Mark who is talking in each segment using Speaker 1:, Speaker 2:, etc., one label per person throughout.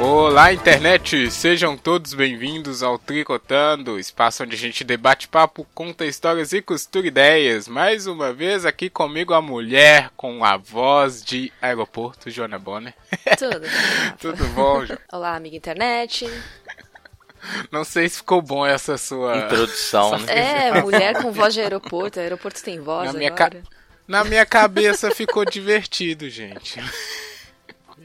Speaker 1: Olá, internet! Sejam todos bem-vindos ao Tricotando, espaço onde a gente debate papo, conta histórias e costura ideias. Mais uma vez aqui comigo a mulher com a voz de aeroporto, Joana Bonner.
Speaker 2: Tudo bem.
Speaker 1: Tudo bom, Jo?
Speaker 2: Olá, amiga internet.
Speaker 1: Não sei se ficou bom essa sua
Speaker 3: Introdução, né?
Speaker 2: É, mulher com voz de aeroporto. Aeroporto tem voz
Speaker 1: Na minha
Speaker 2: agora.
Speaker 1: Na minha cabeça ficou divertido, gente.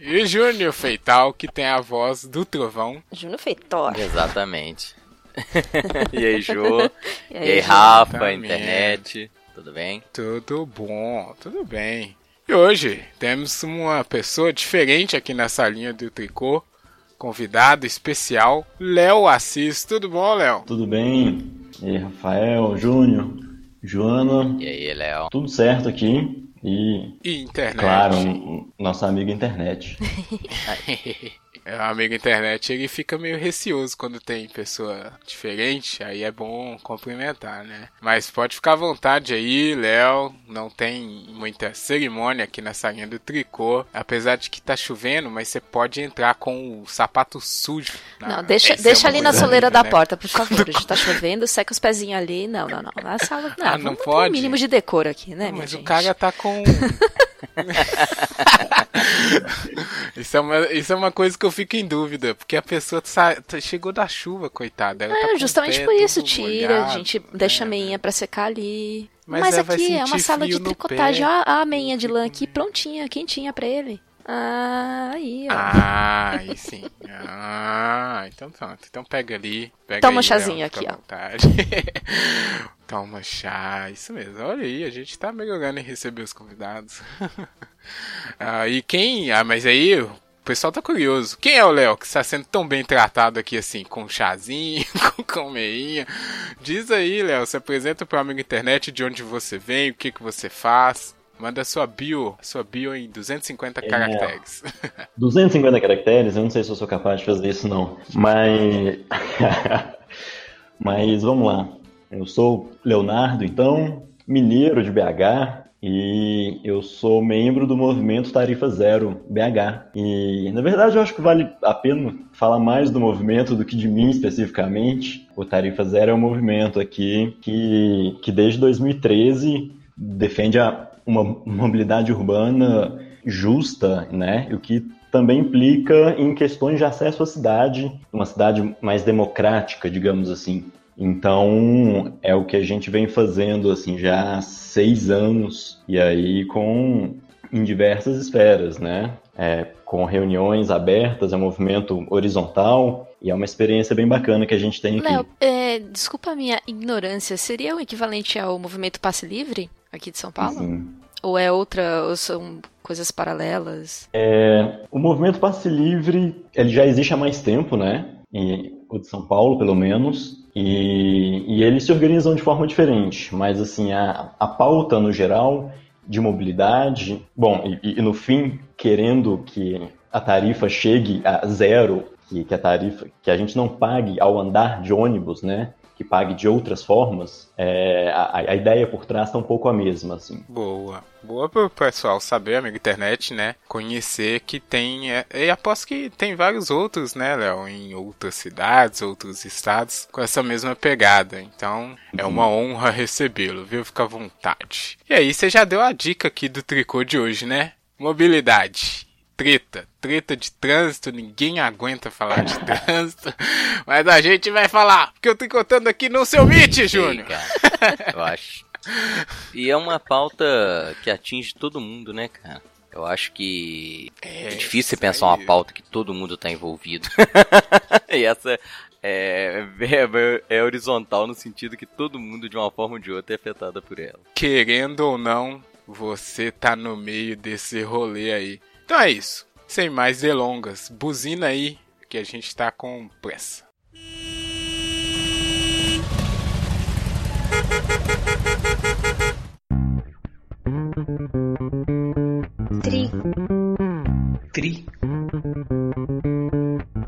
Speaker 1: E o Júnior Feital, que tem a voz do trovão.
Speaker 2: Júnior Feitor.
Speaker 3: Exatamente. e aí, Jô?
Speaker 2: E
Speaker 3: E
Speaker 2: aí,
Speaker 3: aí,
Speaker 2: Jô?
Speaker 3: Rafa,
Speaker 1: Tá
Speaker 3: internet? Tudo bem?
Speaker 1: Tudo bom, tudo bem. E hoje temos uma pessoa diferente aqui nessa linha do tricô. Convidado especial, Léo Assis. Tudo bom, Léo?
Speaker 4: Tudo bem? E aí, Rafael, Júnior, Joana,
Speaker 3: E aí, Léo?
Speaker 4: tudo certo aqui? E,
Speaker 1: E internet.
Speaker 4: claro, nosso amigo internet.
Speaker 1: É, o amigo internet, ele fica meio receoso quando tem pessoa diferente, aí é bom cumprimentar, né? Mas pode ficar à vontade aí, Léo, não tem muita cerimônia aqui nessa linha do tricô, apesar de que tá chovendo, mas você pode entrar com o sapato sujo. na-
Speaker 2: Não, deixa,
Speaker 1: Essa é
Speaker 2: deixa ali na soleira da
Speaker 1: né?
Speaker 2: porta, por favor. Gente tá chovendo, seca os pezinhos ali. Não, não, não. Na sala, não.
Speaker 1: Ah, não pode?
Speaker 2: um mínimo de decoro aqui, né,
Speaker 1: Não, mas o
Speaker 2: gente?
Speaker 1: cara tá com. isso, é uma, isso é uma coisa que eu fico em dúvida, porque a pessoa sa- tá- chegou da chuva, coitada. ela tá
Speaker 2: É,
Speaker 1: o
Speaker 2: justamente por isso, tira, a
Speaker 1: molhado,
Speaker 2: gente deixa a meinha pra secar ali.
Speaker 1: Mas
Speaker 2: Mas, aqui é uma sala de tricotagem. Ó, a meinha de lã aqui prontinha, quentinha pra ele. Ah, aí, ó.
Speaker 1: Ah, aí sim. Ah, então pronto. Então pega ali. Pega
Speaker 2: Toma
Speaker 1: aí,
Speaker 2: chazinho
Speaker 1: Léo,
Speaker 2: aqui, ó.
Speaker 1: Toma chá, isso mesmo. Olha aí, a gente tá melhorando em receber os convidados. ah, e quem. Ah, mas aí o pessoal tá curioso. Quem é o Léo que está sendo tão bem tratado aqui assim, com chazinho, com calmeinha? Diz aí, Léo, se apresenta pro amigo internet de onde você vem, o que que você faz. Manda sua bio, sua bio em 250 caracteres.
Speaker 4: 250 caracteres, eu não sei se eu sou capaz de fazer isso não, mas... mas vamos lá. Eu sou Leonardo, então, mineiro de BH, e eu sou membro do movimento Tarifa Zero BH. E, na verdade, eu acho que vale a pena falar mais do movimento do que de mim especificamente. O Tarifa Zero é um movimento aqui que, que desde 2013 defende a, uma mobilidade urbana justa, né? O que também implica em questões de acesso à cidade, uma cidade mais democrática, digamos assim. Então, é o que a gente vem fazendo assim já há seis anos, e aí com em diversas esferas, né? É, com reuniões abertas, é um movimento horizontal, e é uma experiência bem bacana que a gente tem aqui.
Speaker 2: Léo, é, desculpa a minha ignorância, seria o equivalente ao movimento Passe Livre aqui de São Paulo?
Speaker 4: Sim.
Speaker 2: Ou é outra, ou são coisas paralelas?
Speaker 4: É, o movimento Passe Livre, ele já existe há mais tempo, né? E, o de São Paulo, pelo menos. E, e eles se organizam de forma diferente. Mas, assim, a, a pauta, no geral, de mobilidade... Bom, e, e no fim, querendo que a tarifa chegue a zero, que, que a tarifa... Que a gente não pague ao andar de ônibus, né? Que pague de outras formas. É, a, a ideia por trás está um pouco a mesma, assim.
Speaker 1: Boa. Boa pro pessoal saber, amigo internet, né? Conhecer que tem. é, E aposto que tem vários outros, né, Léo? Em outras cidades, outros estados, com essa mesma pegada. Então, é uma honra recebê-lo, viu? Fica à vontade. E aí, você já deu a dica aqui do tricô de hoje, né? Mobilidade. Treta, treta de trânsito, ninguém aguenta falar de trânsito, mas a gente vai falar, porque eu tô contando aqui no seu Meet, Júnior.
Speaker 3: Eu acho. E é uma pauta que atinge todo mundo, né, cara? Eu acho que é, difícil você pensar uma pauta que todo mundo tá envolvido. e essa é, é, é, horizontal no sentido que todo mundo, de uma forma ou de outra, é afetado por ela.
Speaker 1: Querendo ou não, você tá no meio desse rolê aí. Então é isso. Sem mais delongas, buzina aí que a gente tá com pressa.
Speaker 5: Tri.
Speaker 6: Tri.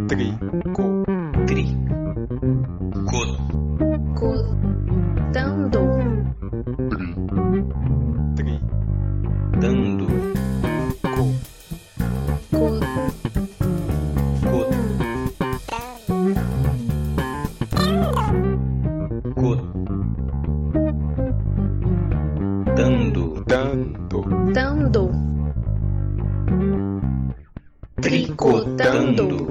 Speaker 1: Tri. Co.
Speaker 6: Tricotando.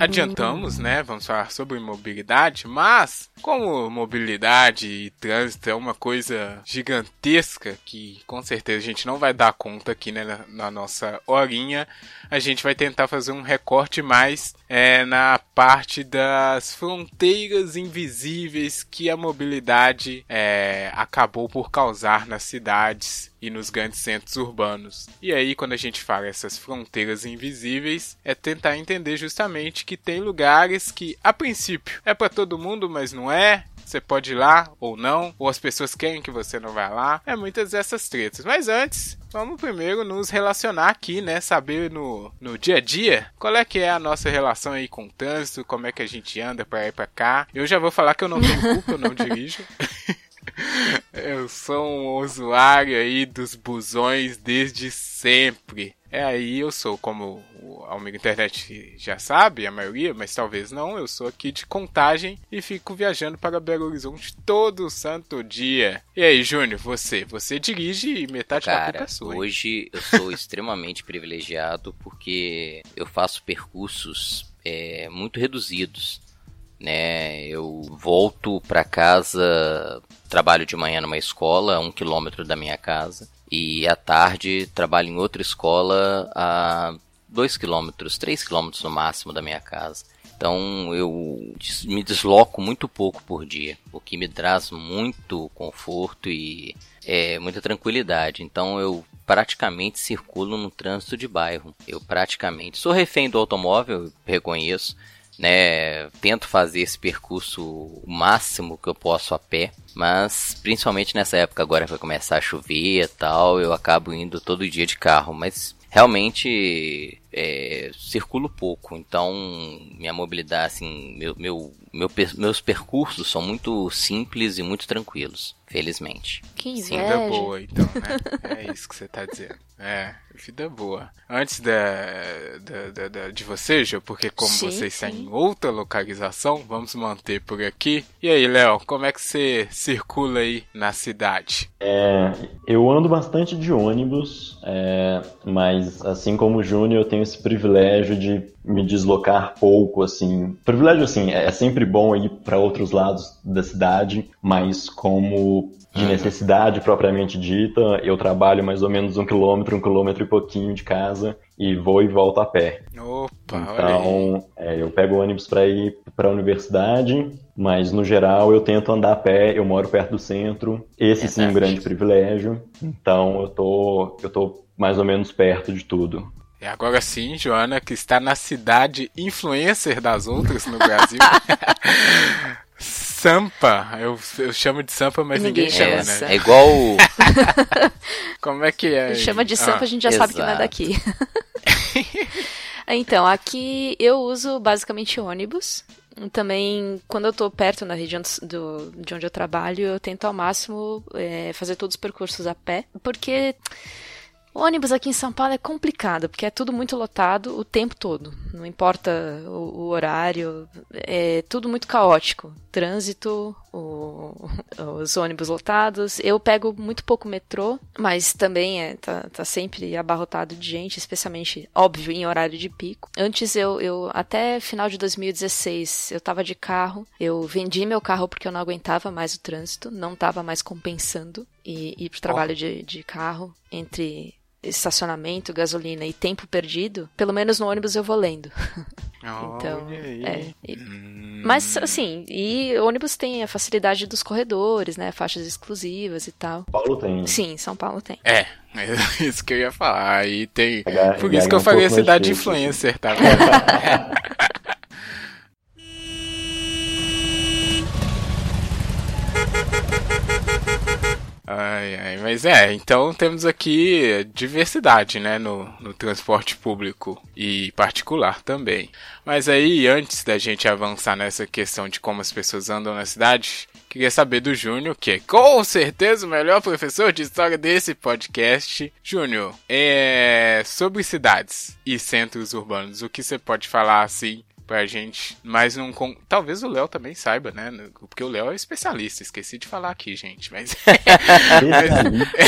Speaker 1: Adiantamos, né? Vamos falar sobre mobilidade, mas como mobilidade e trânsito é uma coisa gigantesca que com certeza a gente não vai dar conta aqui né, na, na nossa horinha, a gente vai tentar fazer um recorte mais é, na parte das fronteiras invisíveis que a mobilidade é, acabou por causar nas cidades e nos grandes centros urbanos. E aí, quando a gente fala essas fronteiras invisíveis, é tentar entender justamente que tem lugares que, a princípio, é para todo mundo, mas não é. Você pode ir lá ou não, ou as pessoas querem que você não vá lá. É muitas dessas tretas. Mas antes, vamos primeiro nos relacionar aqui, né? Saber no, no dia a dia qual é que é a nossa relação aí com o trânsito, como é que a gente anda para ir para cá. Eu já vou falar que eu não tenho culpa, eu não dirijo. Eu sou um usuário aí dos busões desde sempre. É aí eu sou, como o amigo internet já sabe, a maioria, mas talvez não, eu sou aqui de contagem e fico viajando para Belo Horizonte todo santo dia. E aí, Júnior, você? Você dirige e metade da culpa
Speaker 3: Cara,
Speaker 1: é sua. hein?
Speaker 3: hoje eu sou extremamente privilegiado porque eu faço percursos é, muito reduzidos. Né? Eu volto para casa, trabalho de manhã numa escola, a um quilômetro da minha casa, e à tarde trabalho em outra escola a dois quilômetros, três quilômetros no máximo da minha casa. Então eu me desloco muito pouco por dia, o que me traz muito conforto e é, muita tranquilidade. Então eu praticamente circulo no trânsito de bairro. Eu praticamente sou refém do automóvel, reconheço, né? Tento fazer esse percurso o máximo que eu posso a pé, mas principalmente nessa época agora que vai começar a chover e tal, eu acabo indo todo dia de carro, mas realmente é, circulo pouco, então minha mobilidade, assim, meu, meu, meu meus percursos são muito simples e muito tranquilos, felizmente.
Speaker 2: Que
Speaker 3: Sim,
Speaker 1: Vida
Speaker 2: inveja.
Speaker 1: boa, então, né? É isso que você tá dizendo. É, vida boa. Antes da, da, da- da- de você, Jô, porque como
Speaker 2: Sim,
Speaker 1: você está
Speaker 2: sim.
Speaker 1: em outra localização, vamos manter por aqui. E aí, Léo, como é que você circula aí na cidade?
Speaker 4: É, eu ando bastante de ônibus, é, mas assim como o Júnior, eu tenho esse privilégio de me deslocar pouco, assim. Privilégio, assim, é sempre bom ir para outros lados da cidade, mas como de
Speaker 1: Uhum.
Speaker 4: necessidade propriamente dita, eu trabalho mais ou menos um quilômetro, um quilômetro e pouquinho de casa e vou e volto a pé.
Speaker 1: Opa.
Speaker 4: Então, é, eu pego o ônibus para ir para a universidade, mas no geral eu tento andar a pé, eu moro perto do centro. Esse sim é um grande privilégio. Então eu tô, eu tô mais ou menos perto de tudo.
Speaker 1: E agora sim, Joana, que está na cidade influencer das outras no Brasil. Sampa, eu, eu chamo de Sampa, mas ninguém,
Speaker 2: Ninguém
Speaker 1: chama,
Speaker 2: chama,
Speaker 1: né?
Speaker 3: é igual o-
Speaker 1: Como é que é?
Speaker 2: Chama de
Speaker 1: Ah,
Speaker 2: sampa, a gente já sabe que não é
Speaker 3: exato.
Speaker 2: daqui. então, aqui eu uso basicamente ônibus. Também, quando eu tô perto na região do, de onde eu trabalho, eu tento ao máximo é, fazer todos os percursos a pé, porque o ônibus aqui em São Paulo é complicado, porque é tudo muito lotado o tempo todo. Não importa o, o horário, é tudo muito caótico. Trânsito, o- os ônibus lotados. Eu pego muito pouco metrô, mas também é, tá, tá sempre abarrotado de gente, especialmente, óbvio, em horário de pico. Antes eu, eu até final de 2016, eu tava de carro. Eu vendi meu carro porque eu não aguentava mais o trânsito, não tava mais compensando e ir pro trabalho de, de carro entre estacionamento, gasolina e tempo perdido, pelo menos no ônibus eu vou lendo. Então,
Speaker 1: olha aí.
Speaker 2: é, e-
Speaker 1: Hum,
Speaker 2: Mas assim, e ônibus tem a facilidade dos corredores, né? Faixas exclusivas e tal.
Speaker 4: Paulo tem.
Speaker 2: Sim, São Paulo tem.
Speaker 1: É, é isso que eu ia falar. Aí tem. Por isso que eu
Speaker 4: um
Speaker 1: falei
Speaker 4: mais
Speaker 1: cidade
Speaker 4: difícil.
Speaker 1: influencer, tá Ai, ai, mas é, então temos aqui diversidade, né, no, no transporte público e particular também. Mas aí, antes da gente avançar nessa questão de como as pessoas andam na cidade, queria saber do Júnior, que é com certeza o melhor professor de história desse podcast. Júnior, é sobre cidades e centros urbanos, o que você pode falar assim pra gente, mas não com... talvez o Léo também saiba, né? Porque o Léo é especialista, esqueci de falar aqui, gente, mas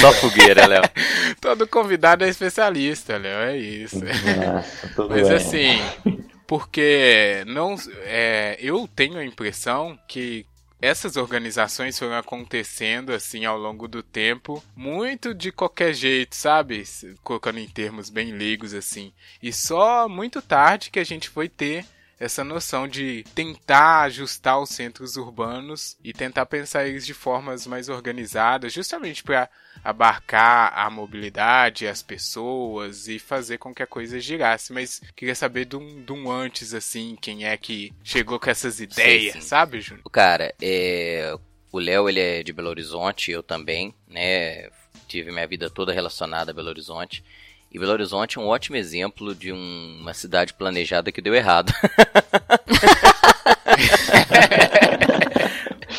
Speaker 3: só fogueira, Léo.
Speaker 1: Todo convidado é especialista, Léo, é isso.
Speaker 4: Nossa,
Speaker 1: mas
Speaker 4: bem.
Speaker 1: assim, porque não é, eu tenho a impressão que essas organizações foram acontecendo assim ao longo do tempo, muito de qualquer jeito, sabe? Colocando em termos bem leigos assim. E só muito tarde que a gente foi ter essa noção de tentar ajustar os centros urbanos e tentar pensar eles de formas mais organizadas, justamente para abarcar a mobilidade, as pessoas e fazer com que a coisa girasse. Mas queria saber de um, de um antes, assim, quem é que chegou com essas ideias,
Speaker 3: sim.
Speaker 1: sabe, Júnior?
Speaker 3: Cara, é... o Léo ele é de Belo Horizonte, eu também, né? Tive minha vida toda relacionada a Belo Horizonte. E Belo Horizonte é um ótimo exemplo de um, uma cidade planejada que deu errado.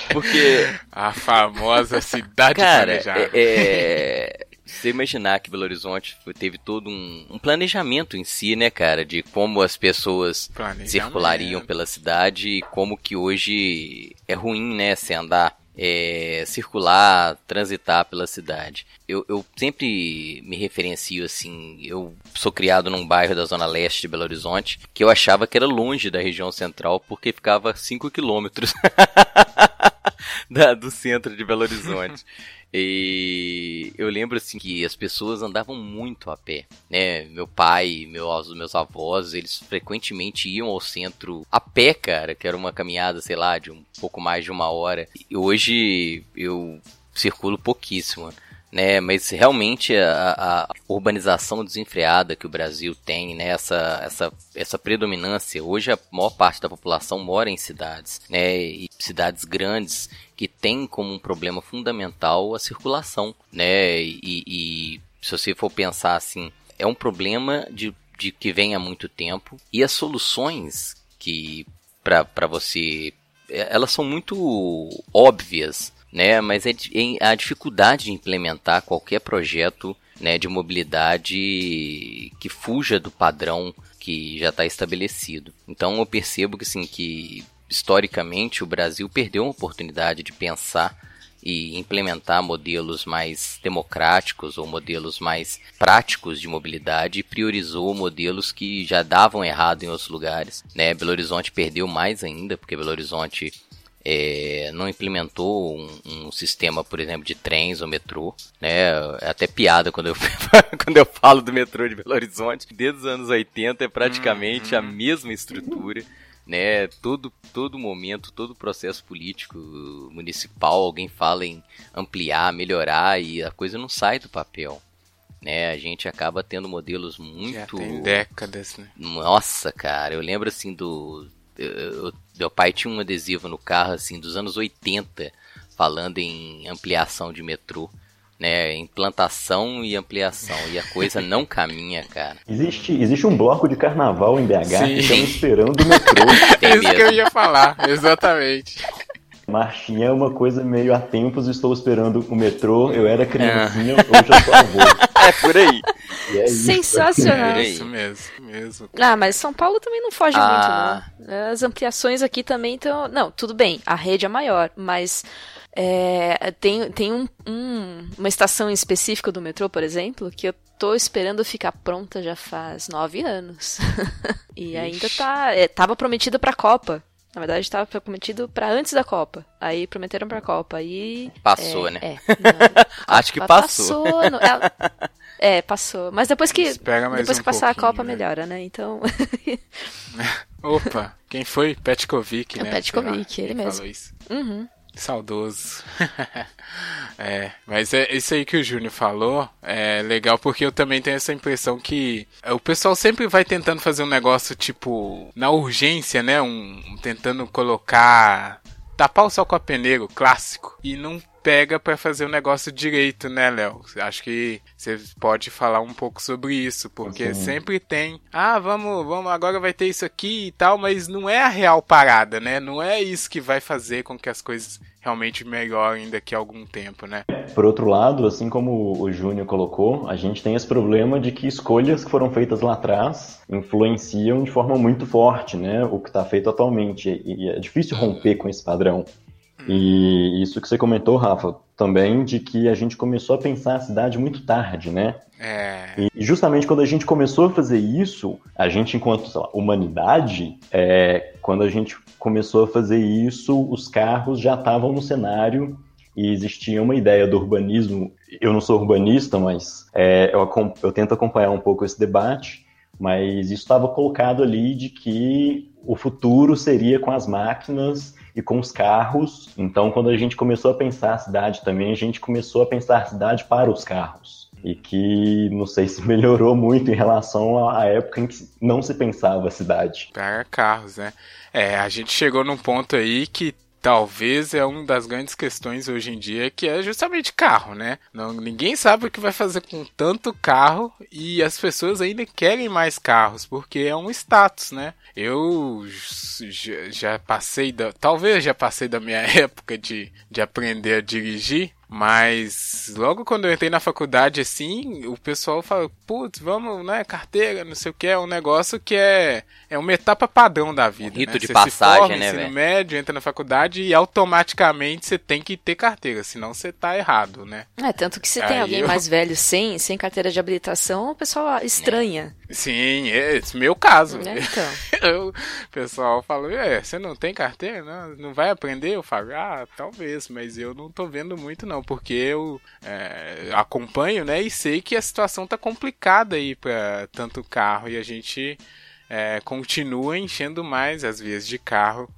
Speaker 3: Porque.
Speaker 1: A famosa cidade
Speaker 3: Cara,
Speaker 1: planejada.
Speaker 3: é, você imaginar que Belo Horizonte teve todo um, um, planejamento em si, né, cara, de como as pessoas circulariam pela cidade e como que hoje é ruim, né, se andar é, circular, transitar pela cidade. Eu, eu, sempre me referencio assim, eu sou criado num bairro da zona leste de Belo Horizonte, que eu achava que era longe da região central, porque ficava 5 quilômetros do centro de Belo Horizonte. E eu lembro assim que as pessoas andavam muito a pé, né? Meu pai, meus, meus avós, eles frequentemente iam ao centro a pé, cara, que era uma caminhada, sei lá, de um pouco mais de uma hora. E hoje eu circulo pouquíssimo. Né, mas realmente a, a, urbanização desenfreada que o Brasil tem, né, essa, essa, essa predominância, hoje a maior parte da população mora em cidades, né, e cidades grandes que tem como um problema fundamental a circulação, né? E, e se você for pensar assim, é um problema de, de que vem há muito tempo e as soluções que para você elas são muito óbvias, né? Mas é a dificuldade de implementar qualquer projeto né, de mobilidade que fuja do padrão que já está estabelecido. Então eu percebo que sim que historicamente o Brasil perdeu uma oportunidade de pensar e implementar modelos mais democráticos ou modelos mais práticos de mobilidade e priorizou modelos que já davam errado em outros lugares. Né? Belo Horizonte perdeu mais ainda, porque Belo Horizonte é, não implementou um, um, sistema, por exemplo, de trens ou metrô. Né? É até piada quando eu, quando eu falo do metrô de Belo Horizonte. Desde os anos 80 é praticamente a mesma estrutura né? Todo, todo momento, todo processo político municipal, alguém fala em ampliar, melhorar e a coisa não sai do papel. Né, a gente acaba tendo modelos muito. Já
Speaker 1: tem décadas, né?
Speaker 3: Nossa, cara, eu lembro assim do. Eu, eu, meu pai tinha um adesivo no carro assim dos anos 80 falando em ampliação de metrô né? Implantação e ampliação. E a coisa não caminha, cara.
Speaker 4: Existe, existe um bloco de carnaval em BH
Speaker 1: Sim.
Speaker 4: que estamos esperando o metrô.
Speaker 3: Tem
Speaker 1: Isso que eu ia falar, exatamente.
Speaker 4: Marchinha é uma coisa meio a tempos, estou esperando o metrô, eu era criancinha, hoje eu sou avô.
Speaker 3: É por aí.
Speaker 4: É isso.
Speaker 2: Sensacional.
Speaker 3: É
Speaker 1: Isso mesmo, mesmo.
Speaker 2: Ah, mas São Paulo também não foge
Speaker 3: Ah.
Speaker 2: muito, não. As ampliações aqui também estão. Não, tudo bem, a rede é maior, mas é, tem, tem um, um- uma estação específica do metrô, por exemplo, que eu tô esperando ficar pronta já faz nove anos. e ainda tá. É, tava prometida pra Copa. Na verdade, estava prometido pra antes da Copa. Aí prometeram pra Copa. Aí.
Speaker 3: Passou,
Speaker 2: é,
Speaker 3: né?
Speaker 2: É, não,
Speaker 3: Acho que
Speaker 2: Copa
Speaker 3: passou.
Speaker 2: passou, não- ela- é, passou. Mas depois que. Depois
Speaker 1: um
Speaker 2: que passar a Copa,
Speaker 1: né?
Speaker 2: melhora, né? Então.
Speaker 1: Opa, quem foi? Petkovic,
Speaker 2: É
Speaker 1: né?
Speaker 2: Petkovic, ele mesmo.
Speaker 1: Falou isso.
Speaker 2: uhum.
Speaker 1: Saudoso. é, mas é isso aí que o Júnior falou é legal porque eu também tenho essa impressão que o pessoal sempre vai tentando fazer um negócio tipo na urgência, né? Um, tentando colocar tapar o sol com a peneira, clássico, e não pega pra fazer o negócio direito, né, Léo? Acho que você pode falar um pouco sobre isso, porque
Speaker 4: Sim.
Speaker 1: sempre tem, ah, vamos, vamos, agora vai ter isso aqui e tal, mas não é a real parada, né? Não é isso que vai fazer com que as coisas realmente melhorem daqui a algum tempo, né?
Speaker 4: Por outro lado, assim como o Júnior colocou, a gente tem esse problema de que escolhas que foram feitas lá atrás influenciam de forma muito forte, né, o que está feito atualmente. E é difícil romper com esse padrão. E isso que você comentou, Rafa, também de que a gente começou a pensar a cidade muito tarde, né?
Speaker 1: É.
Speaker 4: E justamente quando a gente começou a fazer isso, a gente, enquanto lá, humanidade, é, quando a gente começou a fazer isso, os carros já estavam no cenário e existia uma ideia do urbanismo. Eu não sou urbanista, mas é, eu, eu tento acompanhar um pouco esse debate, mas isso estava colocado ali de que o futuro seria com as máquinas e com os carros. Então, quando a gente começou a pensar a cidade também, a gente começou a pensar a cidade para os carros. E que não sei se melhorou muito em relação à época em que não se pensava a cidade.
Speaker 1: Para carros, né? É, a gente chegou num ponto aí que talvez é uma das grandes questões hoje em dia, que é justamente carro, né? Não, ninguém sabe o que vai fazer com tanto carro e as pessoas ainda querem mais carros, porque é um status, né? Eu já passei da. Talvez já passei da minha época de, de aprender a dirigir. Mas logo quando eu entrei na faculdade, assim, o pessoal fala, putz, vamos, né, carteira, não sei o que, é um negócio que é, é uma etapa padrão da vida.
Speaker 3: Um rito
Speaker 1: né?
Speaker 3: de
Speaker 1: você
Speaker 3: passagem,
Speaker 1: se forma,
Speaker 3: né,
Speaker 1: ensino médio, entra na faculdade e automaticamente você tem que ter carteira, senão você tá errado, né?
Speaker 2: É, tanto que se tem
Speaker 1: Aí
Speaker 2: alguém
Speaker 1: eu-
Speaker 2: mais velho sem, sem carteira de habilitação, o pessoal estranha.
Speaker 1: Sim, é esse meu caso.
Speaker 2: Né? Então.
Speaker 1: Eu- o pessoal fala, é, você não tem carteira? Não, não vai aprender? Eu falo, ah, talvez, mas eu não tô vendo muito não, porque eu é, acompanho, né, e sei que a situação tá complicada aí pra tanto carro e a gente é, continua enchendo mais as vias de carro.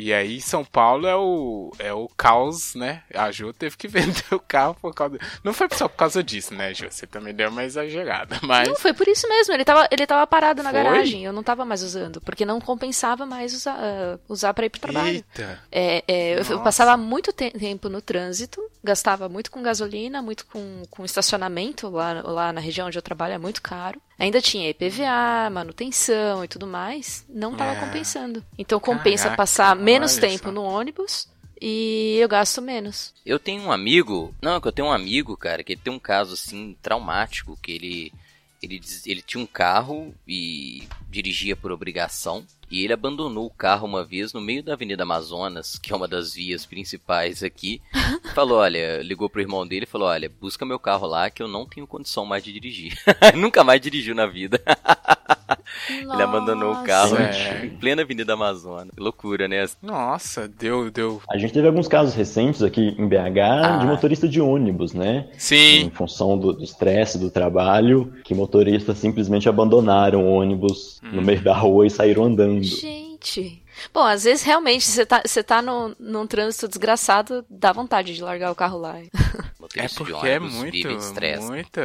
Speaker 1: E aí São Paulo é o, é o caos, né? A Ju teve que vender o carro por causa. Não foi só por causa disso, né, Ju? Você também deu uma exagerada. Mas
Speaker 2: Não, foi por isso mesmo. Ele tava, ele tava parado na
Speaker 1: Foi?
Speaker 2: garagem. Eu não tava mais usando. Porque não compensava mais usar, ah, usar pra ir pro trabalho.
Speaker 1: Eita!
Speaker 2: É, é, eu- passava muito te- tempo no trânsito, gastava muito com gasolina, muito com, com estacionamento lá, lá na região onde eu trabalho, é muito caro. Ainda tinha IPVA, manutenção e tudo mais. Não tava
Speaker 1: É.
Speaker 2: compensando. Então compensa
Speaker 1: Caraca,
Speaker 2: passar menos tempo
Speaker 1: só.
Speaker 2: no ônibus e eu gasto menos.
Speaker 3: Eu tenho um amigo. Não, é que eu tenho um amigo, cara, que ele tem um caso assim traumático, que ele. Ele, ele tinha um carro e dirigia por obrigação. E ele abandonou o carro uma vez no meio da Avenida Amazonas, que é uma das vias principais aqui. Falou, olha, ligou pro irmão dele e falou, olha, busca meu carro lá que eu não tenho condição mais de dirigir. Nunca mais dirigiu na vida. Ele abandonou o carro
Speaker 1: Nossa.
Speaker 3: em plena Avenida Amazonas. Que loucura, né?
Speaker 1: Nossa, deu, deu.
Speaker 4: A gente teve alguns casos recentes aqui em BH
Speaker 1: Ah.
Speaker 4: de motorista de ônibus, né? Em
Speaker 1: Sim,
Speaker 4: função do do estresse do trabalho, que motoristas simplesmente abandonaram o ônibus no meio da rua e saíram andando.
Speaker 2: Gente. Bom, às vezes realmente você tá, você tá no, num trânsito desgraçado, dá vontade de largar o carro lá.
Speaker 1: é porque é muito,
Speaker 3: estresse.
Speaker 1: muita,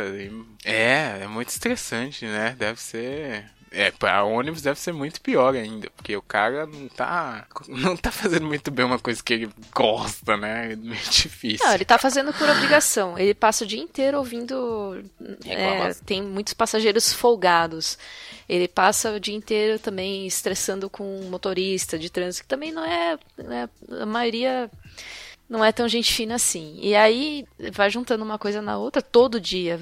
Speaker 1: é, é muito estressante, né? Deve ser, é, para ônibus deve ser muito pior ainda, porque o cara não tá, não tá fazendo muito bem uma coisa que ele gosta, né? É meio difícil.
Speaker 2: Não, ele tá fazendo por obrigação. Ele passa o dia inteiro ouvindo. é, tem muitos passageiros folgados. Ele passa o dia inteiro também estressando com motorista de trânsito, que também não é. não é- a maioria não é tão gente fina assim. E aí vai juntando uma coisa na outra todo dia,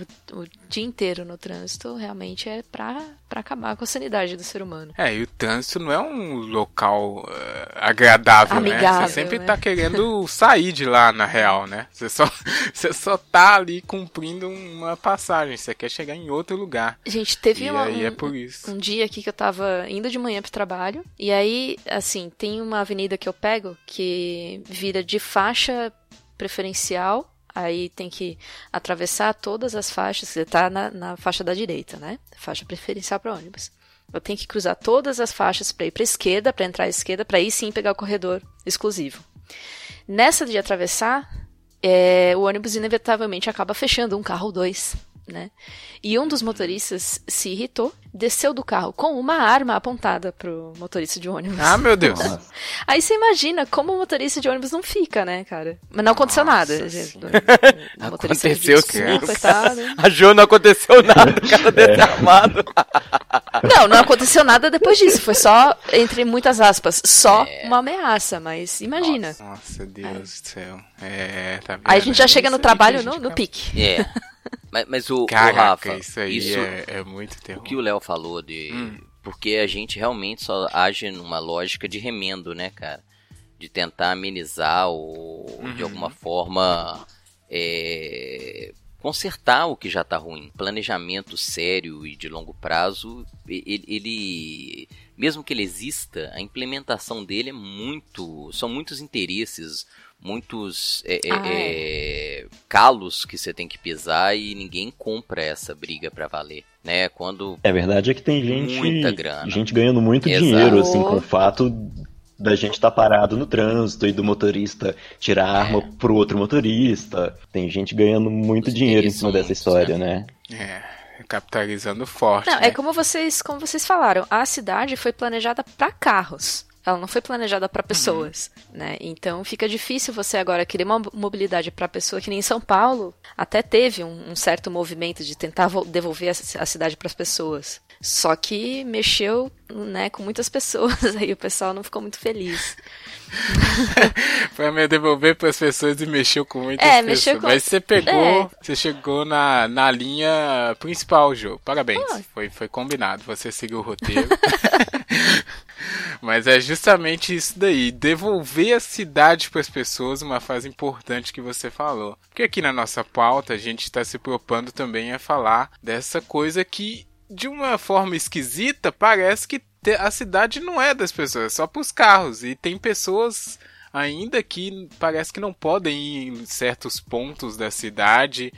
Speaker 2: dia inteiro no trânsito, realmente é pra, pra acabar com a sanidade do ser humano.
Speaker 1: É, e o trânsito não é um local eh, agradável, né?
Speaker 2: Amigável,
Speaker 1: Você sempre
Speaker 2: né?
Speaker 1: tá querendo sair de lá, na real, né? Você só, você só tá ali cumprindo uma passagem, você quer chegar em outro lugar.
Speaker 2: Gente, teve uma,
Speaker 1: aí
Speaker 2: um,
Speaker 1: é
Speaker 2: um dia aqui que eu tava indo de manhã pro trabalho, e aí, assim, tem uma avenida que eu pego que vira de faixa preferencial, aí tem que atravessar todas as faixas, você tá na, na faixa da direita, né? Faixa preferencial para ônibus. Eu tenho que cruzar todas as faixas para ir para esquerda, para entrar à esquerda, para aí sim pegar o corredor exclusivo. Nessa de atravessar, é, o ônibus inevitavelmente acaba fechando um carro ou dois né? E um dos motoristas se irritou, desceu do carro com uma arma apontada pro motorista de ônibus.
Speaker 1: Ah, meu Deus.
Speaker 4: Nossa.
Speaker 2: Aí você imagina como o motorista de ônibus não fica, né, cara? Mas não aconteceu
Speaker 1: Nossa
Speaker 2: nada. O motorista
Speaker 3: Aconteceu
Speaker 2: e né?
Speaker 3: A Jo não aconteceu nada, o cara desarmado.
Speaker 2: Não, não aconteceu nada depois disso. Foi só, entre muitas aspas, só uma ameaça. Mas imagina.
Speaker 1: Nossa, Deus do céu. É, tá?
Speaker 2: Aí a gente já
Speaker 1: É
Speaker 2: chega no
Speaker 1: aí
Speaker 2: trabalho
Speaker 1: que
Speaker 2: no, no pique.
Speaker 3: É. Mas, mas o, o
Speaker 1: Caraca,
Speaker 3: Rafa,
Speaker 1: isso aí
Speaker 3: isso-
Speaker 1: é, é muito
Speaker 3: o
Speaker 1: terror.
Speaker 3: que o Léo falou de.
Speaker 1: Hum.
Speaker 3: Porque a gente realmente só age numa lógica de remendo, né, cara? De tentar amenizar ou de
Speaker 1: Uhum.
Speaker 3: alguma forma é, consertar o que já tá ruim. Planejamento sério e de longo prazo, ele, ele- mesmo que ele exista, a implementação dele é muito. São muitos interesses, muitos é, é,
Speaker 2: Ah,
Speaker 3: é, calos que você tem que pisar e ninguém compra essa briga pra valer. Né? Quando
Speaker 4: É verdade é que tem gente,
Speaker 3: Muita grana.
Speaker 4: gente ganhando muito
Speaker 3: Exato.
Speaker 4: dinheiro assim com o fato da gente estar parado no trânsito e do motorista tirar a arma pro outro motorista. Tem gente ganhando muito
Speaker 3: Os
Speaker 4: dinheiro em cima
Speaker 3: são
Speaker 4: dessa
Speaker 3: muitos,
Speaker 4: história, né?
Speaker 1: É, capitalizando forte.
Speaker 2: Não,
Speaker 1: né?
Speaker 2: é como vocês, como vocês falaram, a cidade foi planejada para carros. Ela não foi planejada para pessoas, né? Então fica difícil você agora querer uma mobilidade para pessoa que nem em São Paulo até teve um, um certo movimento de tentar vo- devolver a, a cidade para as pessoas. Só que mexeu, né, com muitas pessoas aí o pessoal não ficou muito feliz.
Speaker 1: Foi me devolver para as pessoas e mexeu com muitas
Speaker 2: É,
Speaker 1: pessoas.
Speaker 2: mexeu com-
Speaker 1: Mas você pegou,
Speaker 2: É.
Speaker 1: você chegou na, na linha principal, Jô. Parabéns.
Speaker 2: Ah.
Speaker 1: Foi, foi combinado. Você seguiu o roteiro. Mas é justamente isso daí. Devolver a cidade para as pessoas, uma fase importante que você falou. Porque aqui na nossa pauta a gente está se propondo também a falar dessa coisa que, de uma forma esquisita, parece que a cidade não é das pessoas, é só para os carros. E tem pessoas ainda que parece que não podem ir em certos pontos da cidade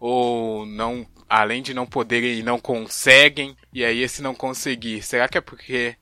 Speaker 1: ou não além de não poderem ir não conseguem e aí esse não conseguir será que é porque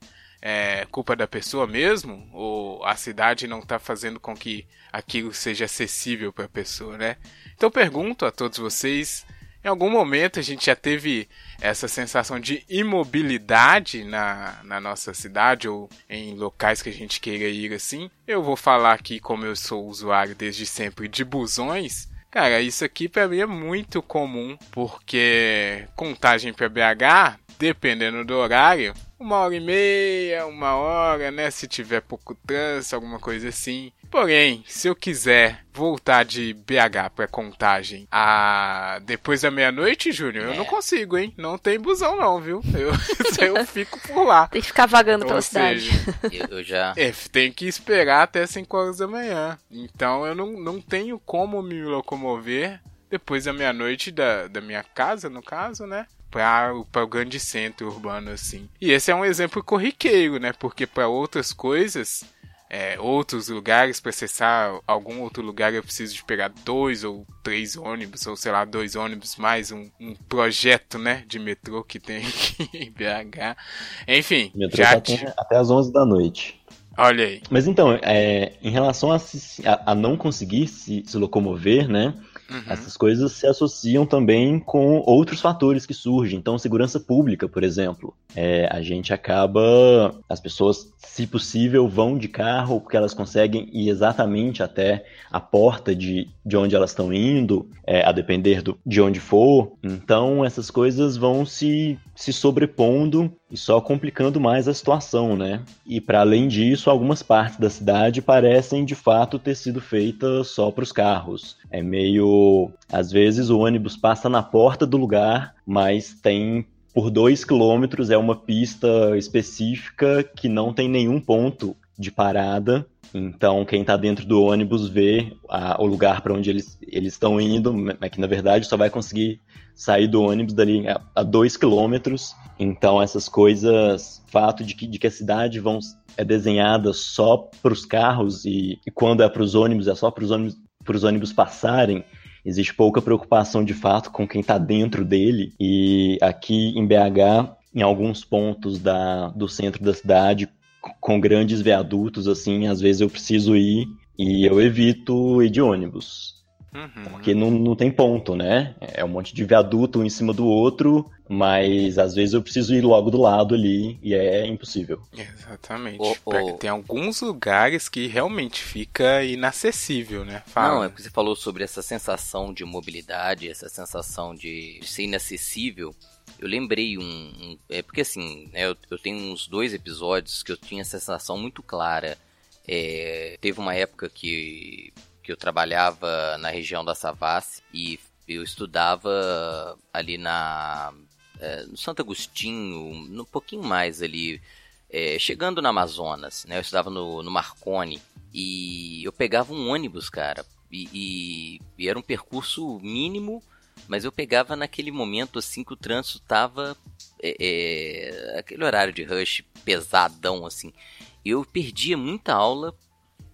Speaker 1: é culpa da pessoa mesmo ou a cidade não está fazendo com que aquilo seja acessível para a pessoa né então pergunto a todos vocês em algum momento a gente já teve essa sensação de imobilidade na, na nossa cidade ou em locais que a gente queira ir assim. Eu vou falar aqui, como eu sou usuário desde sempre de busões. Cara, isso aqui pra mim é muito comum, porque contagem pra BH, dependendo do horário, uma hora e meia, uma hora, né? Se tiver pouco trânsito, alguma coisa assim. Porém, se eu quiser voltar de BH pra contagem a depois da meia-noite, Júnior, eu
Speaker 3: É.
Speaker 1: não consigo, hein? Não tem busão não, viu? Eu, eu fico por lá.
Speaker 2: Tem que ficar vagando pela
Speaker 1: Ou
Speaker 2: cidade.
Speaker 1: seja,
Speaker 3: eu, eu já.
Speaker 1: é, tem que esperar até 5 horas da manhã. Então eu não, não tenho como me locomover depois da meia-noite da, da minha casa, no caso, né? Pra, o- grande centro urbano, assim. E esse é um exemplo corriqueiro, né? Porque para outras coisas, é, outros lugares, para acessar algum outro lugar, eu preciso de pegar dois ou três ônibus, ou sei lá, dois ônibus, mais um, um projeto, né? De metrô que tem aqui em BH. Enfim,
Speaker 4: metrô
Speaker 1: já
Speaker 4: tá
Speaker 1: te-
Speaker 4: até, até às 11 da noite.
Speaker 1: olha aí.
Speaker 4: Mas então, é, em relação a, se- a- a não conseguir se, se locomover, né?
Speaker 1: Uhum.
Speaker 4: Essas coisas se associam também com outros fatores que surgem. Então, segurança pública, por exemplo. É, a gente acaba. As pessoas, se possível, vão de carro porque elas conseguem ir exatamente até a porta de, de onde elas estão indo, é, a depender do, de onde for. Então, essas coisas vão se, se sobrepondo e só complicando mais a situação, né? E para além disso, algumas partes da cidade parecem de fato ter sido feitas só para os carros. É meio. Às vezes o ônibus passa na porta do lugar, mas tem. Por dois quilômetros é uma pista específica que não tem nenhum ponto de parada. Então, quem está dentro do ônibus vê a- o lugar para onde eles, estão indo, mas que na verdade só vai conseguir sair do ônibus dali a, a dois quilômetros. Então, essas coisas, fato de que, de que a cidade vão, é desenhada só para os carros e, e quando é para os ônibus, é só para os ônibus, ônibus passarem. Existe pouca preocupação de fato com quem está dentro dele. E aqui em BH, em alguns pontos da, do centro da cidade, com grandes viadutos, assim, às vezes eu preciso ir e eu evito ir de ônibus.
Speaker 1: Uhum.
Speaker 4: Porque não, não tem ponto, né? É um monte de viaduto um em cima do outro, mas às vezes eu preciso ir logo do lado ali e é impossível.
Speaker 1: Exatamente.
Speaker 3: Ô.
Speaker 1: Porque Tem alguns lugares que realmente fica inacessível, né? Fala.
Speaker 3: Não, é porque você falou sobre essa sensação de mobilidade, essa sensação de ser inacessível. Eu lembrei um. um- é porque assim, né, eu, eu tenho uns dois episódios que eu tinha essa sensação muito clara. É, teve uma época que, que eu trabalhava na região da Savassi e eu estudava ali na. é, no Santo Agostinho, um pouquinho mais ali. é, chegando na Amazonas, né? Eu estudava no, no Marconi. E eu pegava um ônibus, cara. E, e- e era um percurso mínimo, mas eu pegava naquele momento assim que o trânsito tava. é, é, aquele horário de rush pesadão, assim. Eu perdia muita aula,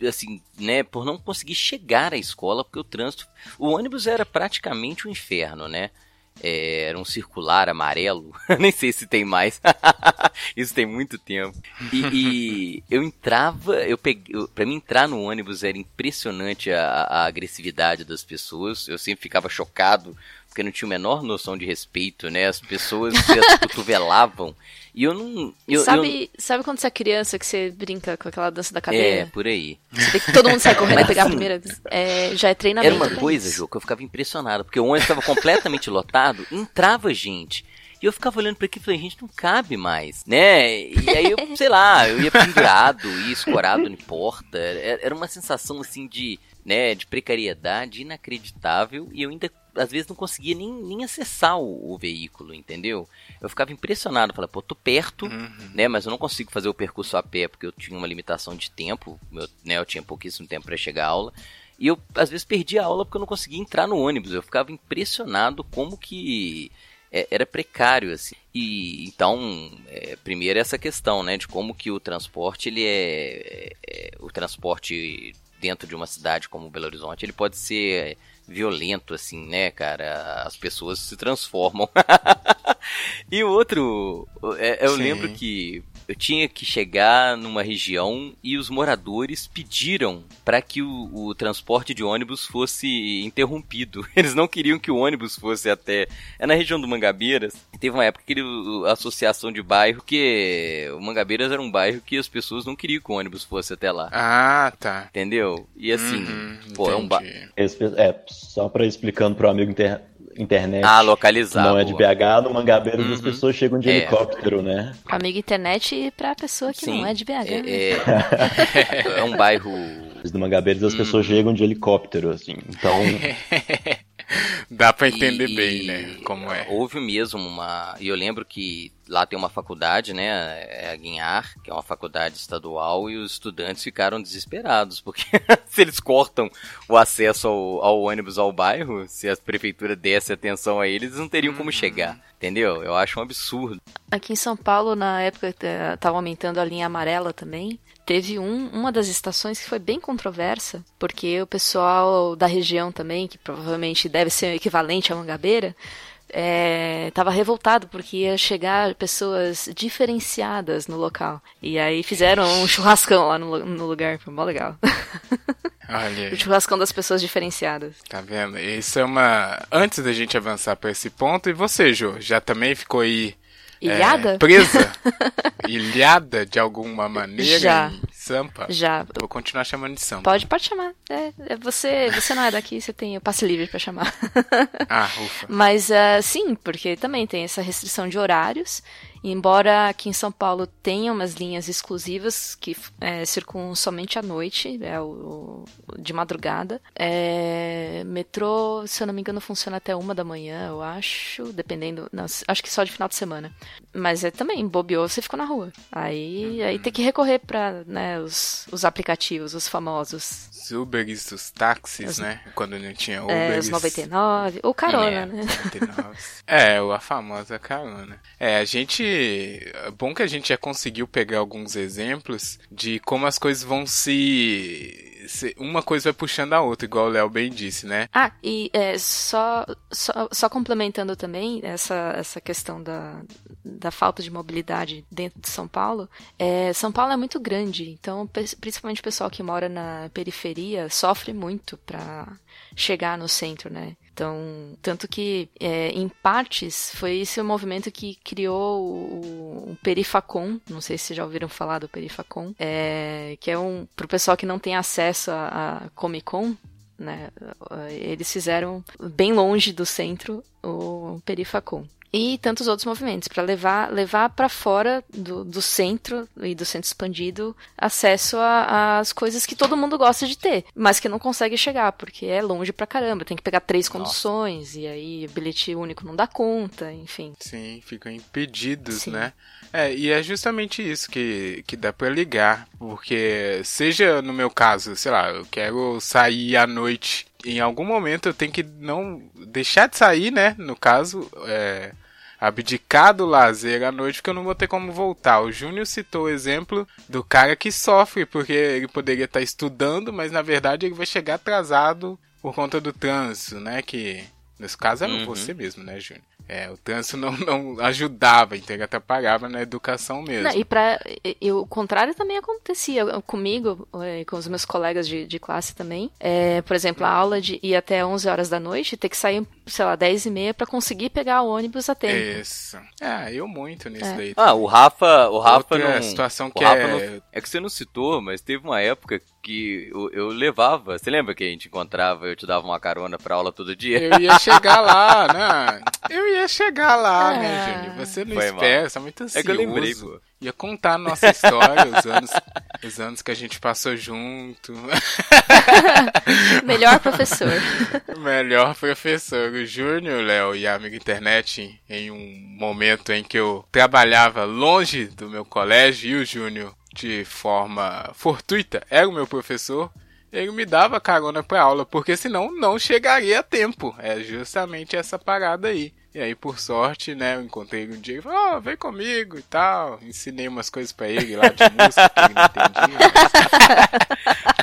Speaker 3: assim, né, por não conseguir chegar à escola, porque o trânsito. O ônibus era praticamente um inferno, né? É, era um circular amarelo, nem sei se tem mais. Isso tem muito tempo. E, e eu entrava, eu peguei, pra mim entrar no ônibus era impressionante a, a agressividade das pessoas. Eu sempre ficava chocado porque não tinha a menor noção de respeito, né? As pessoas se cotovelavam. E eu não. Eu, eu-
Speaker 2: sabe, sabe quando você é criança que você brinca com aquela dança da
Speaker 3: é,
Speaker 2: cadeira?
Speaker 3: por aí.
Speaker 2: Você vê que todo mundo sai correndo e pegar a
Speaker 3: assim,
Speaker 2: primeira. É, já é treinamento.
Speaker 3: Era uma coisa,
Speaker 2: isso.
Speaker 3: Jô, que eu ficava impressionado, porque o ônibus estava completamente lotado, entrava gente. E eu ficava olhando para aquilo e falei, gente, não cabe mais, né? E aí eu, sei lá, eu ia pendurado, ia escorado em porta. Era era uma sensação assim de, né, de precariedade inacreditável e eu ainda às vezes não conseguia nem, nem acessar o, o veículo, entendeu? Eu ficava impressionado, falava, pô, tô perto,
Speaker 1: Uhum.
Speaker 3: né, mas eu não consigo fazer o percurso a pé porque eu tinha uma limitação de tempo, eu, né, eu tinha pouquíssimo tempo para chegar à aula. E eu, às vezes, perdi a aula porque eu não conseguia entrar no ônibus. Eu ficava impressionado como que é, era precário, assim. E, então, é, primeiro essa questão, né, de como que o transporte, ele é, é- o transporte dentro de uma cidade como Belo Horizonte, ele pode ser violento, assim, né, cara? As pessoas se transformam. e o outro, é, eu
Speaker 1: Sim.
Speaker 3: lembro que eu tinha que chegar numa região e os moradores pediram para que o, o transporte de ônibus fosse interrompido. Eles não queriam que o ônibus fosse até. É na região do Mangabeiras. Teve uma época que ele, a associação de bairro que o Mangabeiras era um bairro que as pessoas não queriam que o ônibus fosse até lá.
Speaker 1: Ah, tá.
Speaker 3: Entendeu? E assim,
Speaker 1: Uhum,
Speaker 3: pô, é um ba...
Speaker 1: entendi.
Speaker 4: Esse pe- é, só pra explicando pro amigo inter- internet.
Speaker 3: Ah,
Speaker 4: que
Speaker 3: localizar.
Speaker 4: não é de. BH, no Mangabeiras as
Speaker 3: Uhum.
Speaker 4: pessoas chegam de
Speaker 3: É.
Speaker 4: helicóptero, né?
Speaker 2: Amigo internet pra pessoa que
Speaker 3: Sim.
Speaker 2: não é de BH. né?
Speaker 3: É, é, é um bairro
Speaker 4: No Mangabeiras as
Speaker 3: Hum.
Speaker 4: pessoas chegam de helicóptero, assim. Então,
Speaker 1: Dá pra entender
Speaker 3: E-
Speaker 1: bem, né? Como é.
Speaker 3: Houve mesmo uma. E eu lembro que lá tem uma faculdade, né? É a Guinhar, que é uma faculdade estadual, e os estudantes ficaram desesperados, porque se eles cortam o acesso ao, ao ônibus ao bairro, se a prefeitura desse atenção a eles, eles não teriam como chegar. Entendeu? Eu acho um absurdo.
Speaker 2: Aqui em São Paulo, na época, eh, tava aumentando a linha amarela também. Teve um, uma das estações que foi bem controversa, porque o pessoal da região também, que provavelmente deve ser o equivalente a Mangabeira, eh, tava revoltado porque ia chegar pessoas diferenciadas no local. E aí fizeram um churrascão lá no, no lugar, foi mó legal.
Speaker 1: Olha
Speaker 2: o churrascão das pessoas diferenciadas.
Speaker 1: tá vendo? Isso é uma. Antes da gente avançar pra esse ponto, e você, Jô, já também ficou aí. É,
Speaker 2: Ilhada?
Speaker 1: presa? Ilhada de alguma maneira
Speaker 2: Já.
Speaker 1: em Sampa?
Speaker 2: Já.
Speaker 1: Vou continuar chamando de Sampa.
Speaker 2: Pode, pode chamar. É, é você, você não é daqui, você tem o passe livre pra chamar.
Speaker 1: Ah, ufa.
Speaker 2: Mas ah, sim, porque também tem essa restrição de horários. E embora aqui em São Paulo tenha umas linhas exclusivas que é, circulam somente à noite, é o, o- de madrugada. É, metrô, se eu não me engano, funciona até uma da manhã, eu acho, dependendo. Não, acho que só de final de semana. Mas é também, bobeou, você ficou na rua. Aí, aí tem que recorrer para né, os, os aplicativos, os famosos.
Speaker 1: Os Ubers, os táxis,
Speaker 2: Os-
Speaker 1: né? Quando não tinha
Speaker 2: É,
Speaker 1: Ubers.
Speaker 2: os 99, ou carona,
Speaker 1: É,
Speaker 2: né?
Speaker 1: 99. É, a famosa carona. É, a gente. É bom que a gente já conseguiu pegar alguns exemplos de como as coisas vão se. uma coisa vai puxando a outra, igual o Léo bem disse, né?
Speaker 2: Ah, e é, só, só, só complementando também essa, essa questão da, da falta de mobilidade dentro de São Paulo, é, São Paulo é muito grande, então principalmente o pessoal que mora na periferia sofre muito para chegar no centro, né? Então, tanto que, é, em partes, foi esse o movimento que criou o, o Perifacon. Não sei se já ouviram falar do Perifacon. É, que é um. Pro pessoal que não tem acesso a, a Comic Con, né? Eles fizeram bem longe do centro o Perifacon e tantos outros movimentos para levar levar para fora do, do centro e do centro expandido acesso às coisas que todo mundo gosta de ter, mas que não consegue chegar porque é longe pra caramba, tem que pegar três conduções Nossa. e aí bilhete único não dá conta, enfim.
Speaker 1: Sim, ficam impedidos, Sim. né? É, e é justamente isso que, que dá para ligar, porque seja no meu caso, sei lá, eu quero sair à noite em algum momento eu tenho que não deixar de sair, né? No caso, é, abdicar do lazer à noite porque eu não vou ter como voltar. O Júnior citou o exemplo do cara que sofre porque ele poderia estar estudando, mas na verdade ele vai chegar atrasado por conta do trânsito, né? Que nesse caso era uhum. você mesmo, né, Júnior? É, o trânsito não, não ajudava, então ele atrapalhava na educação mesmo. Não,
Speaker 2: e para o contrário também acontecia comigo, é, com os meus colegas de, de classe também. É, por exemplo, a aula de ir até 11 horas da noite, ter que sair, sei lá, 10 e meia para conseguir pegar o ônibus a tempo.
Speaker 1: Isso. É, eu muito nisso é. daí.
Speaker 3: Ah, o Rafa, o Rafa
Speaker 1: Outra
Speaker 3: não...
Speaker 1: situação que é...
Speaker 3: Não... É que você não citou, mas teve uma época que eu, eu, levava. Você lembra que a gente encontrava, eu te dava uma carona pra aula todo dia?
Speaker 1: Eu ia chegar lá, né? Eu ia chegar lá, né, é. Júnior? Você não Foi espera, você é muito ansioso. É que eu lembrei, pô. Ia contar a nossa história, os anos, os anos que a gente passou junto.
Speaker 2: Melhor professor.
Speaker 1: Melhor professor. O Júnior, Léo e a amiga internet, em um momento em que eu trabalhava longe do meu colégio, e o Júnior de forma fortuita, era o meu professor, ele me dava carona pra aula, porque senão não chegaria a tempo. É justamente essa parada aí. E aí, por sorte, né, eu encontrei ele um dia e falei, ó, oh, vem comigo e tal. Ensinei umas coisas pra ele lá de música que ele não entendia.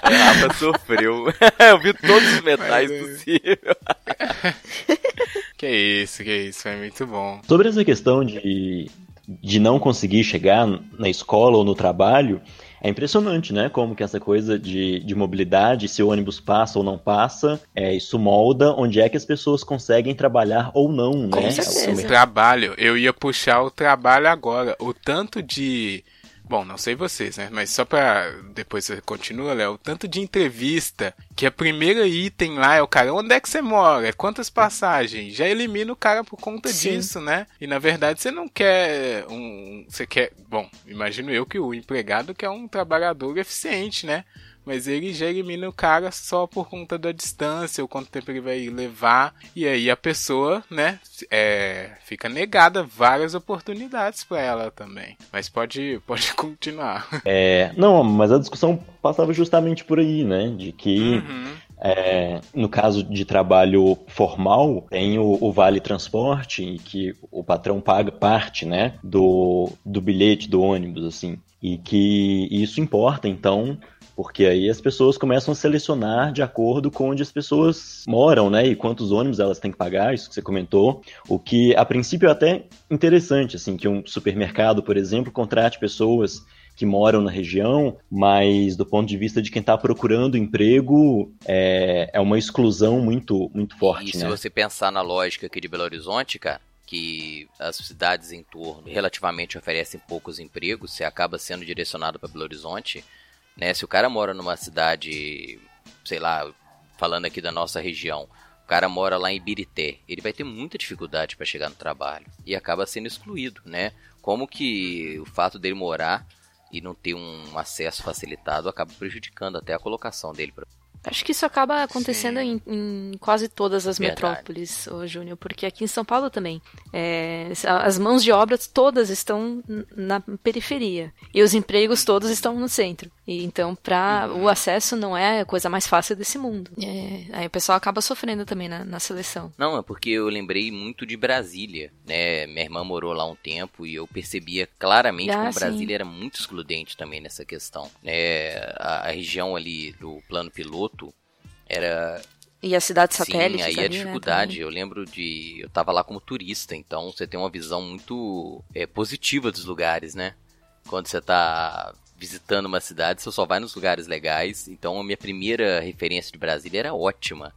Speaker 3: A Rafa sofreu. eu vi todos os metais Mas, possíveis.
Speaker 1: que isso, que isso, foi muito bom.
Speaker 4: Sobre essa questão de de não conseguir chegar na escola ou no trabalho, é impressionante, né? Como que essa coisa de, de mobilidade, se o ônibus passa ou não passa, é, isso molda onde é que as pessoas conseguem trabalhar ou não, né? Com
Speaker 1: certeza. O trabalho, eu ia puxar o trabalho agora. O tanto de Bom, não sei vocês, né? Mas só pra. Depois você continua, Léo. Tanto de entrevista que a primeira item lá é o cara, onde é que você mora? Quantas passagens? Já elimina o cara por conta Sim. disso, né? E na verdade você não quer um. Você quer. Bom, imagino eu que o empregado quer um trabalhador eficiente, né? Mas ele já elimina o cara só por conta da distância, o quanto tempo ele vai levar, e aí a pessoa, né, é, fica negada várias oportunidades para ela também. Mas pode, pode continuar.
Speaker 4: É, não, mas a discussão passava justamente por aí, né, de que uhum. É, no caso de trabalho formal, tem o, o, vale transporte, em que o patrão paga parte, né, do, do bilhete do ônibus, assim, e que isso importa, então, porque aí as pessoas começam a selecionar de acordo com onde as pessoas moram, né? E quantos ônibus elas têm que pagar, isso que você comentou. O que a princípio é até interessante, assim, que um supermercado, por exemplo, contrate pessoas que moram na região, mas do ponto de vista de quem está procurando emprego, é, é uma exclusão muito, muito forte.
Speaker 3: E se
Speaker 4: né?
Speaker 3: você pensar na lógica aqui de Belo Horizonte, cara, que as cidades em torno relativamente oferecem poucos empregos, você acaba sendo direcionado para Belo Horizonte, né? Se o cara mora numa cidade, sei lá, falando aqui da nossa região, o cara mora lá em Ibirité, ele vai ter muita dificuldade para chegar no trabalho e acaba sendo excluído, né? Como que o fato dele morar e não ter um acesso facilitado acaba prejudicando até a colocação dele
Speaker 2: Acho que isso acaba acontecendo em, em, quase todas as Verdade. metrópoles, ô Júnior, porque aqui em São Paulo também. É, as mãos de obra todas estão na periferia e os empregos todos estão no centro. E então, para uhum. o acesso não é a coisa mais fácil desse mundo. É, aí o pessoal acaba sofrendo também na, na, seleção.
Speaker 3: Não, é porque eu lembrei muito de Brasília, né? Minha irmã morou lá um tempo e eu percebia claramente ah, como Brasília era muito excludente também nessa questão. É, a, a região ali do plano piloto era
Speaker 2: E a cidade satélite.
Speaker 3: Sim, aí
Speaker 2: ali,
Speaker 3: a
Speaker 2: né,
Speaker 3: dificuldade,
Speaker 2: também.
Speaker 3: eu lembro de. Eu tava lá como turista, então você tem uma visão muito é, positiva dos lugares, né? Quando você tá visitando uma cidade, você só vai nos lugares legais. Então a minha primeira referência de Brasília era ótima.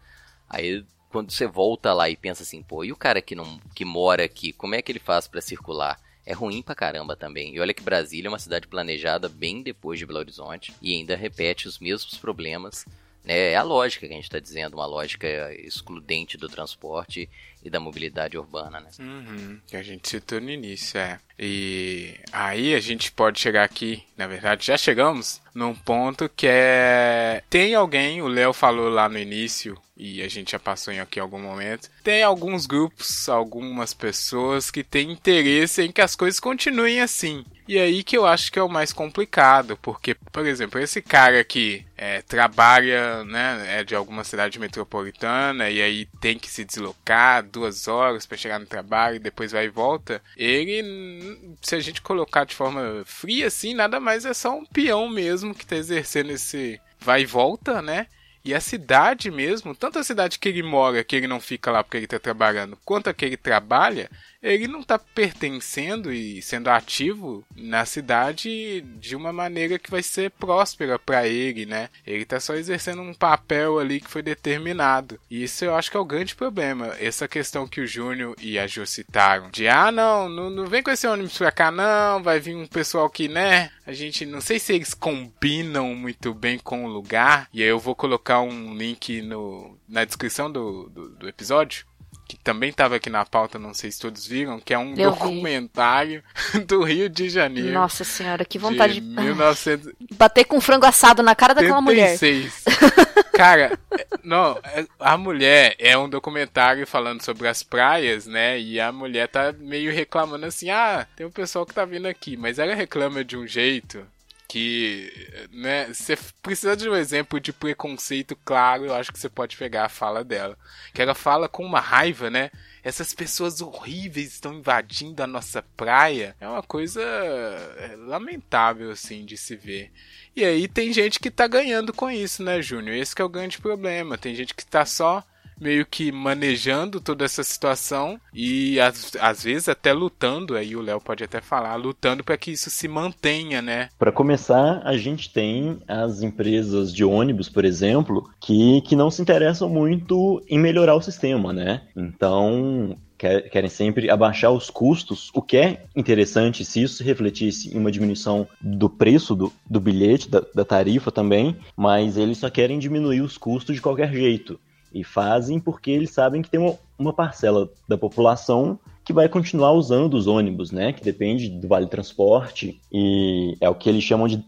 Speaker 3: Aí quando você volta lá e pensa assim, pô, e o cara que não que mora aqui, como é que ele faz pra circular? É ruim pra caramba também. E olha que Brasília é uma cidade planejada bem depois de Belo Horizonte e ainda repete os mesmos problemas. É a lógica que a gente está dizendo, uma lógica excludente do transporte e da mobilidade urbana, né?
Speaker 1: Uhum, que a gente citou no início, é. E aí a gente pode chegar aqui, na verdade já chegamos, num ponto que é. Tem alguém, o Léo falou lá no início, e a gente já passou em aqui algum momento. Tem alguns grupos, algumas pessoas que têm interesse em que as coisas continuem assim. E aí que eu acho que é o mais complicado, porque, por exemplo, esse cara que é, trabalha, né, é de alguma cidade metropolitana e aí tem que se deslocar duas horas para chegar no trabalho e depois vai e volta. Ele, se a gente colocar de forma fria assim, nada mais é só um peão mesmo que tá exercendo esse vai e volta, né? E a cidade mesmo, tanto a cidade que ele mora, que ele não fica lá porque ele está trabalhando, quanto a que ele trabalha, ele não está pertencendo e sendo ativo na cidade de uma maneira que vai ser próspera para ele, né? Ele está só exercendo um papel ali que foi determinado. E isso eu acho que é o grande problema. Essa questão que o Júnior e a Jo citaram, de ah, não, não, não vem com esse ônibus pra cá, não, vai vir um pessoal que, né? A gente não sei se eles combinam muito bem com o lugar. E aí eu vou colocar um link no, na descrição do, do, do episódio que também estava aqui na pauta, não sei se todos viram, que é um
Speaker 2: Eu vi.
Speaker 1: documentário do Rio de Janeiro.
Speaker 2: Nossa senhora, que vontade
Speaker 1: de
Speaker 2: de
Speaker 1: 1936.
Speaker 2: bater com frango assado na cara daquela mulher.
Speaker 1: Cara, não, é- a mulher é um documentário falando sobre as praias, né? E a mulher tá meio reclamando assim: ah, tem um pessoal que tá vindo aqui, mas ela reclama de um jeito que, né, você precisa de um exemplo de preconceito claro, eu acho que você pode pegar a fala dela. Que ela fala com uma raiva, né? Essas pessoas horríveis estão invadindo a nossa praia. É uma coisa é, lamentável, assim, de se ver. E aí tem gente que tá ganhando com isso, né, Júnior? Esse é o grande problema. Tem gente que tá só meio que manejando toda essa situação e às, às vezes até lutando, aí o Léo pode até falar, lutando para que isso se mantenha, né?
Speaker 4: Para começar, a gente tem as empresas de ônibus, por exemplo, que, que não se interessam muito em melhorar o sistema, né? Então, quer- querem sempre abaixar os custos, o que é interessante se isso se refletisse em uma diminuição do preço do, do bilhete, da, da tarifa também, mas eles só querem diminuir os custos de qualquer jeito. E fazem porque eles sabem que tem uma, uma parcela da população que vai continuar usando os ônibus, né? Que depende do Vale Transporte e é o que eles chamam de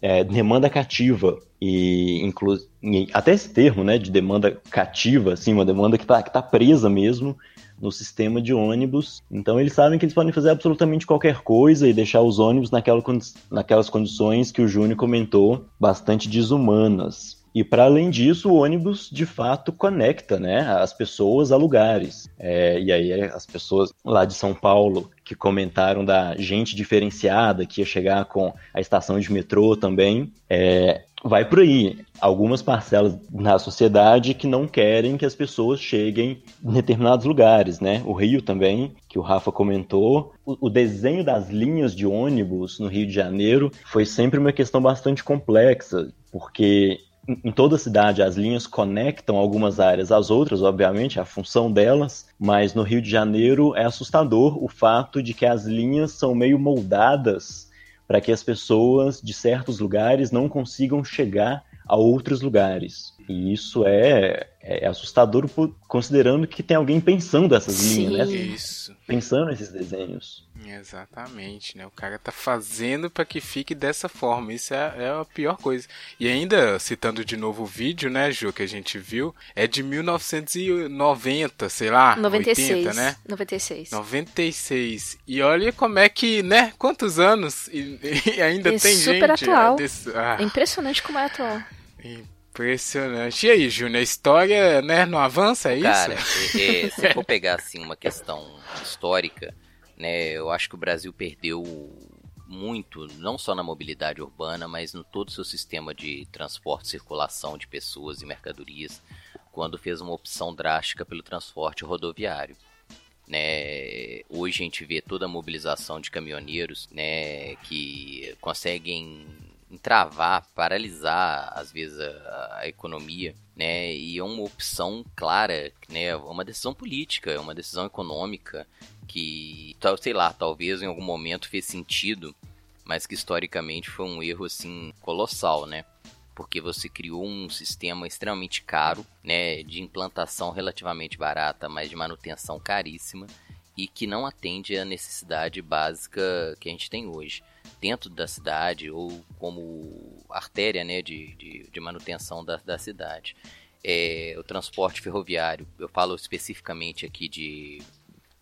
Speaker 4: é, demanda cativa. E, inclu e até esse termo, né, de demanda cativa, assim, uma demanda que está tá presa mesmo no sistema de ônibus. Então eles sabem que eles podem fazer absolutamente qualquer coisa e deixar os ônibus naquela, naquelas condições que o Júnior comentou, bastante desumanas. E para além disso, o ônibus de fato conecta né, as pessoas a lugares. É, e aí as pessoas lá de São Paulo que comentaram da gente diferenciada que ia chegar com a estação de metrô também, é, vai por aí. Algumas parcelas na sociedade que não querem que as pessoas cheguem em determinados lugares, né? O Rio também, que o Rafa comentou. O, o desenho das linhas de ônibus no Rio de Janeiro foi sempre uma questão bastante complexa, porque em- toda a cidade as linhas conectam algumas áreas às outras, obviamente, é a função delas, mas no Rio de Janeiro é assustador o fato de que as linhas são meio moldadas para que as pessoas de certos lugares não consigam chegar a outros lugares. E isso é, é assustador considerando que tem alguém pensando essas
Speaker 2: Sim.
Speaker 4: linhas, né?
Speaker 1: Isso.
Speaker 4: Pensando nesses desenhos.
Speaker 1: Exatamente, né? O cara tá fazendo para que fique dessa forma. Isso é, é a pior coisa. E ainda, citando de novo o vídeo, né, Ju, que a gente viu, é de 1990, sei lá,
Speaker 2: 96.
Speaker 1: 80, né?
Speaker 2: 96.
Speaker 1: 96. E olha como é que, né? Quantos anos e, e ainda
Speaker 2: E
Speaker 1: tem
Speaker 2: super
Speaker 1: gente.
Speaker 2: atual.
Speaker 1: desse- ah,
Speaker 2: É impressionante como é atual.
Speaker 1: Impressionante. E aí, Júnior, a história, né, não avança, é
Speaker 3: Cara,
Speaker 1: isso?
Speaker 3: é- é, se for pegar assim uma questão histórica, né, eu acho que o Brasil perdeu muito, não só na mobilidade urbana, mas no todo o seu sistema de transporte, circulação de pessoas e mercadorias, quando fez uma opção drástica pelo transporte rodoviário. Né, hoje a gente vê toda a mobilização de caminhoneiros né, que conseguem entravar, paralisar às vezes a, a, economia, né? E é uma opção clara, né? É uma decisão política, é uma decisão econômica que, sei lá, talvez em algum momento fez sentido, mas que historicamente foi um erro assim colossal, né? Porque você criou um sistema extremamente caro, né, de implantação relativamente barata, mas de manutenção caríssima e que não atende à necessidade básica que a gente tem hoje dentro da cidade ou como artéria né, de, de, de manutenção da, da cidade. É, o transporte ferroviário, eu falo especificamente aqui de,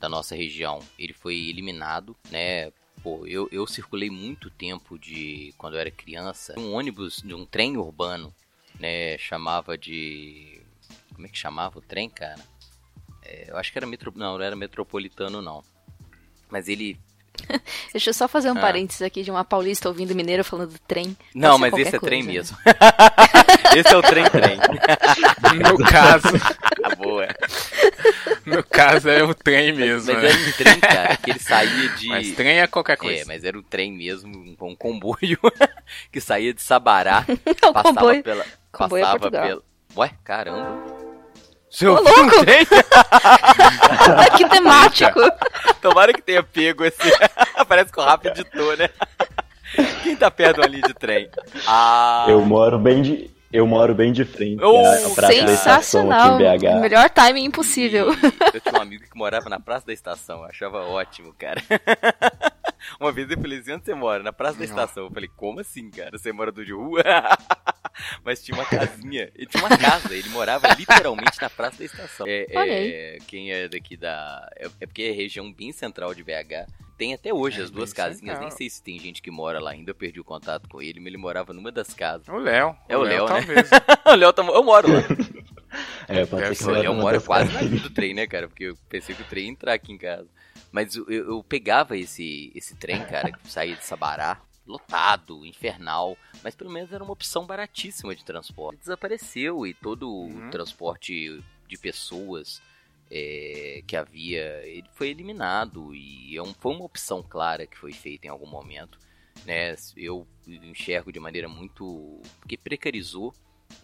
Speaker 3: da nossa região, ele foi eliminado, né? Pô, eu, eu circulei muito tempo de quando eu era criança, um ônibus de um trem urbano, né? Chamava de como é que chamava o trem, cara? É, eu acho que era metro, não, não era metropolitano não. Mas ele
Speaker 2: Deixa eu só fazer um ah. parênteses aqui de uma paulista ouvindo mineiro falando do trem.
Speaker 3: Não, mas esse é coisa, trem né? mesmo. esse é o trem-trem.
Speaker 1: no caso.
Speaker 3: Ah, boa.
Speaker 1: No caso é o trem mesmo.
Speaker 3: Mas, mas era um trem, cara, que ele saía de.
Speaker 1: Mas trem é qualquer coisa.
Speaker 3: É, mas era um trem mesmo, um, um comboio que saía de Sabará.
Speaker 2: o passava comboio. pela.
Speaker 3: Comboio é passava é pela. Ué, caramba.
Speaker 2: Seu Ô, louco! que temático!
Speaker 3: Tomara que tenha pego esse. Parece que o Rafa editou, né? Quem tá perto ali de trem?
Speaker 4: Ah... Eu moro bem de. Eu moro bem de frente. Oh,
Speaker 2: Praça sensacional. Da estação, Melhor timing impossível.
Speaker 3: Eu tinha um amigo que morava na Praça da Estação. Eu achava ótimo, cara. Uma vez eu falei assim, onde você mora? Na Praça da Estação. Eu falei, como assim, cara? Você mora do de rua? Mas tinha uma casinha. Ele tinha uma casa. Ele morava literalmente na Praça da Estação. É, é, quem é daqui da... É, é porque é região bem central de BH. Tem até hoje é, as duas casinhas. Nem sei se tem gente que mora lá ainda. Eu perdi o contato com ele, mas ele morava numa das casas.
Speaker 1: O Léo.
Speaker 3: É o Léo, né? o Léo tá... Eu moro lá.
Speaker 4: É, pode ser que
Speaker 3: o Léo mora quase na do trem, né, cara? Porque eu pensei que o trem ia entrar aqui em casa. Mas eu, eu pegava esse, esse trem, cara, que saía de Sabará, lotado, infernal, mas pelo menos era uma opção baratíssima de transporte. Desapareceu e todo uhum. o transporte de pessoas é, que havia, ele foi eliminado e é um, foi uma opção clara que foi feita em algum momento. Né? Eu enxergo de maneira muito. que precarizou,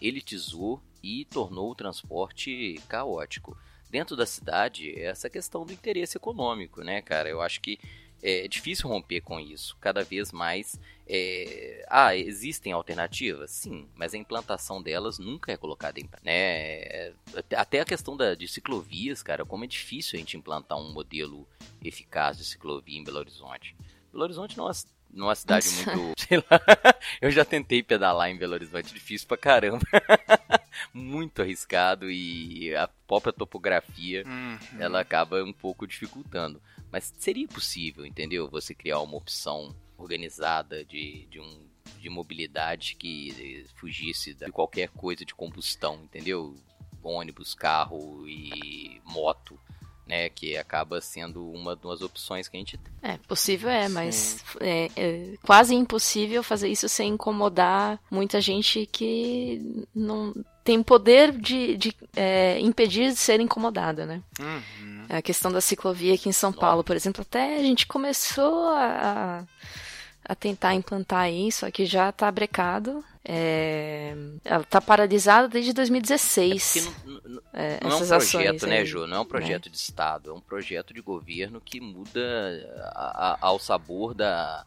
Speaker 3: elitizou e tornou o transporte caótico dentro da cidade essa questão do interesse econômico, né, cara? Eu acho que é difícil romper com isso. Cada vez mais. É... Ah, existem alternativas? Sim, mas a implantação delas nunca é colocada em. Né? Até a questão da, de ciclovias, cara, como é difícil a gente implantar um modelo eficaz de ciclovia em Belo Horizonte. Belo Horizonte não é numa cidade muito. Sei lá. Eu já tentei pedalar em Belo Horizonte, difícil pra caramba. muito arriscado e a própria topografia uhum. ela acaba um pouco dificultando. Mas seria possível, entendeu? Você criar uma opção organizada de, de um de mobilidade que fugisse de qualquer coisa de combustão, entendeu? Ônibus, carro e moto né? Que acaba sendo uma das opções que a gente tem.
Speaker 2: É, possível é, mas é, é, quase impossível fazer isso sem incomodar muita gente que não tem poder de, de é, impedir de ser incomodada, né? Uhum. A questão da ciclovia aqui em São Paulo, por exemplo, até a gente começou a, a tentar implantar isso, aqui já está brecado. É, ela está paralisada desde 2016.
Speaker 3: É não, não, é, não é um projeto, né, Ju? Não é um projeto é. de Estado, é um projeto de governo que muda a, a, ao sabor da,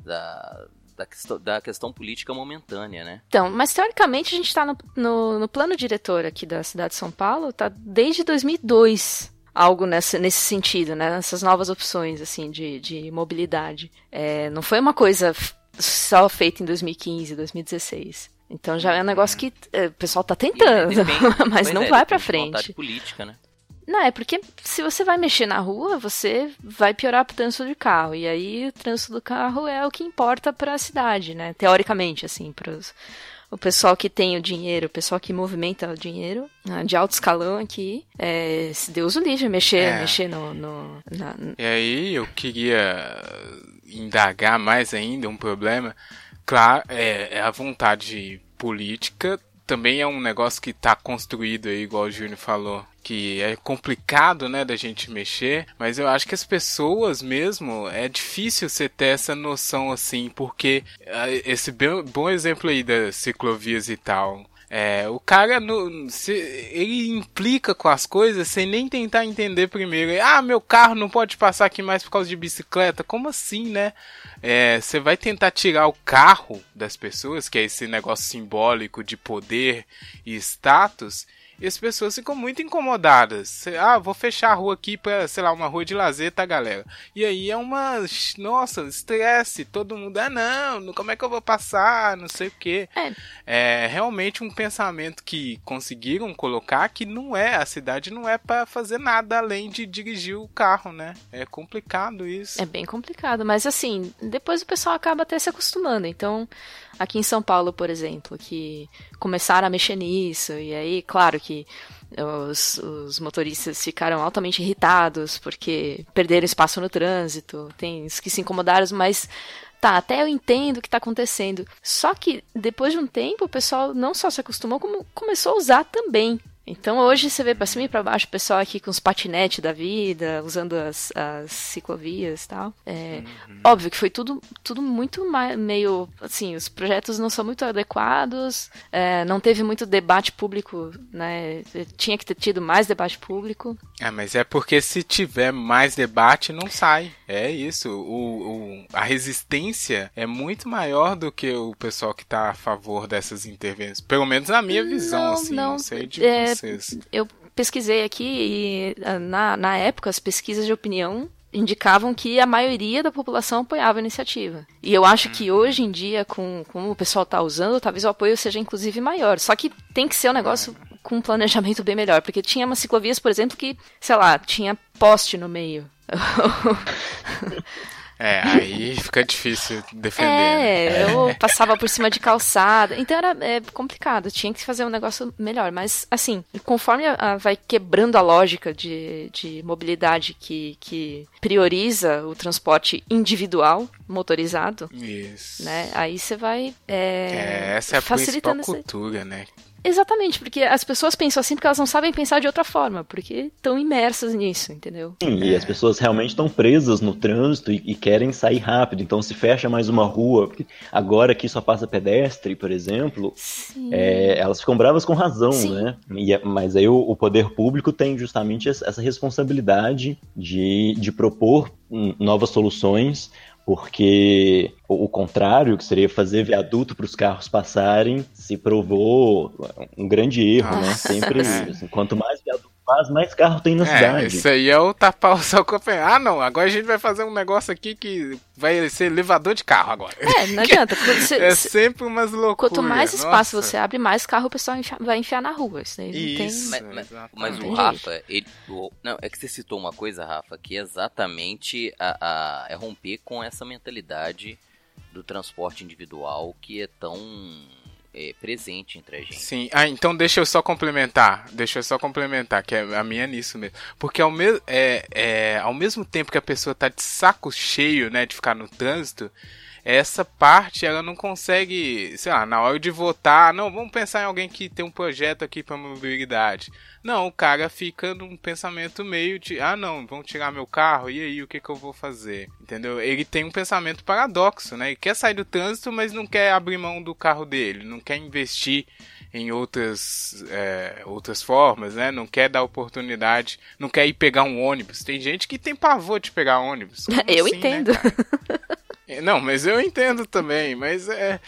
Speaker 3: da, da, questão, da questão política momentânea, né?
Speaker 2: Então, mas teoricamente a gente está no, no, no, plano diretor aqui da cidade de São Paulo, tá desde 2002 algo nessa, nesse sentido, né? Nessas novas opções, assim, de, de mobilidade. É, não foi uma coisa só feita em 2015, 2016. Então já é um negócio que é, o pessoal tá tentando, mas não é, vai pra frente.
Speaker 3: política, né?
Speaker 2: Não, é porque se você vai mexer na rua, você vai piorar o trânsito de carro. E aí o trânsito do carro é o que importa para a cidade, né? Teoricamente, assim, pros, o pessoal que tem o dinheiro, o pessoal que movimenta o dinheiro, né, de alto escalão aqui, é, se Deus o livre, mexer, é. mexer no. no na...
Speaker 1: E aí eu queria indagar mais ainda um problema. Claro, é, é a vontade política também é um negócio que tá construído aí, igual o Júnior falou, que é complicado, né, da gente mexer, mas eu acho que as pessoas mesmo, é difícil você ter essa noção assim, porque ah, esse bom exemplo aí das ciclovias e tal, é, o cara no, se, ele implica com as coisas sem nem tentar entender primeiro. Ah, meu carro não pode passar aqui mais por causa de bicicleta. Como assim, né? É, você vai tentar tirar o carro das pessoas, que é esse negócio simbólico de poder e status, e as pessoas ficam muito incomodadas. Ah, vou fechar a rua aqui pra, sei lá, uma rua de lazer, tá, galera? E aí é uma. Nossa, estresse. Todo mundo, ah, não, como é que eu vou passar? Não sei o quê. É. é realmente um pensamento que conseguiram colocar que não é, a cidade não é para fazer nada além de dirigir o carro, né? É complicado isso.
Speaker 2: É bem complicado, mas assim, depois o pessoal acaba até se acostumando. Então, aqui em São Paulo, por exemplo, que começaram a mexer nisso, e aí, claro que os, os, motoristas ficaram altamente irritados porque perderam espaço no trânsito, tem os que se incomodaram, mas tá, até eu entendo o que está acontecendo. Só que depois de um tempo o pessoal não só se acostumou, como começou a usar também. Então hoje você vê para cima e para baixo o pessoal aqui com os patinetes da vida, usando as, as ciclovias e tal. É, uhum. Óbvio que foi tudo, tudo muito meio. Assim, os projetos não são muito adequados, é, não teve muito debate público, né? Tinha que ter tido mais debate público.
Speaker 1: É, mas é porque se tiver mais debate, não sai. É isso. O, o a resistência é muito maior do que o pessoal que está a favor dessas intervenções. Pelo menos na minha visão,
Speaker 2: não,
Speaker 1: assim,
Speaker 2: não,
Speaker 1: não sei de
Speaker 2: é, vocês. Eu pesquisei aqui e ah, na, na época as pesquisas de opinião indicavam que a maioria da população apoiava a iniciativa. E eu acho que uhum. hoje em dia, com como o pessoal está usando, talvez o apoio seja inclusive maior. Só que tem que ser um negócio com um planejamento bem melhor, porque tinha umas ciclovias, por exemplo, que, sei lá, tinha poste no meio.
Speaker 1: É, aí fica difícil defender.
Speaker 2: É, né? eu passava por cima de calçada. Então era é, complicado, tinha que fazer um negócio melhor. Mas, assim, conforme a, a, vai quebrando a lógica de, de mobilidade que, que prioriza o transporte individual, motorizado.
Speaker 1: Isso.
Speaker 2: Né, aí você vai. É,
Speaker 1: é, essa é a principal cultura, né?
Speaker 2: Exatamente, porque as pessoas pensam assim porque elas não sabem pensar de outra forma, porque estão imersas nisso, entendeu?
Speaker 4: Sim, e as pessoas realmente estão presas no trânsito e, e, querem sair rápido, então se fecha mais uma rua, agora que só passa pedestre, por exemplo, é, elas ficam bravas com razão, Sim. né? E, é, mas aí o, o, poder público tem justamente essa responsabilidade de, de propor novas soluções porque o, contrário, que seria fazer viaduto para os carros passarem, se provou um grande erro, né? Sempre, assim, quanto mais viaduto faz, mais carro tem na é, cidade.
Speaker 1: Isso aí é o tapar o sol com a Ah, não, agora a gente vai fazer um negócio aqui que vai ser elevador de carro agora.
Speaker 2: É, não adianta. Você,
Speaker 1: é sempre umas loucuras.
Speaker 2: Quanto mais espaço Nossa. você abre, mais carro o pessoal vai enfiar na rua. Isso,
Speaker 3: isso
Speaker 2: tem...
Speaker 3: Mas, mas, mas o Rafa, ele, o, não, é que você citou uma coisa, Rafa, que é exatamente a, a, é romper com essa mentalidade do transporte individual que é tão é, presente entre a gente.
Speaker 1: Sim, ah, então deixa eu só complementar, deixa eu só complementar, que é a minha é nisso mesmo. Porque ao, me é, é, ao mesmo tempo que a pessoa tá de saco cheio, né, de ficar no trânsito, essa parte ela não consegue, sei lá, na hora de votar, não, vamos pensar em alguém que tem um projeto aqui para mobilidade. Não, o cara fica num pensamento meio de, ah, não, vão tirar meu carro, e aí o que que eu vou fazer? Entendeu? Ele tem um pensamento paradoxo, né? Ele quer sair do trânsito, mas não quer abrir mão do carro dele, não quer investir em outras, é, outras formas, né? Não quer dar oportunidade, não quer ir pegar um ônibus. Tem gente que tem pavor de pegar ônibus. Como
Speaker 2: eu
Speaker 1: assim, né,
Speaker 2: entendo.
Speaker 1: Né, Não, mas eu entendo também, mas é,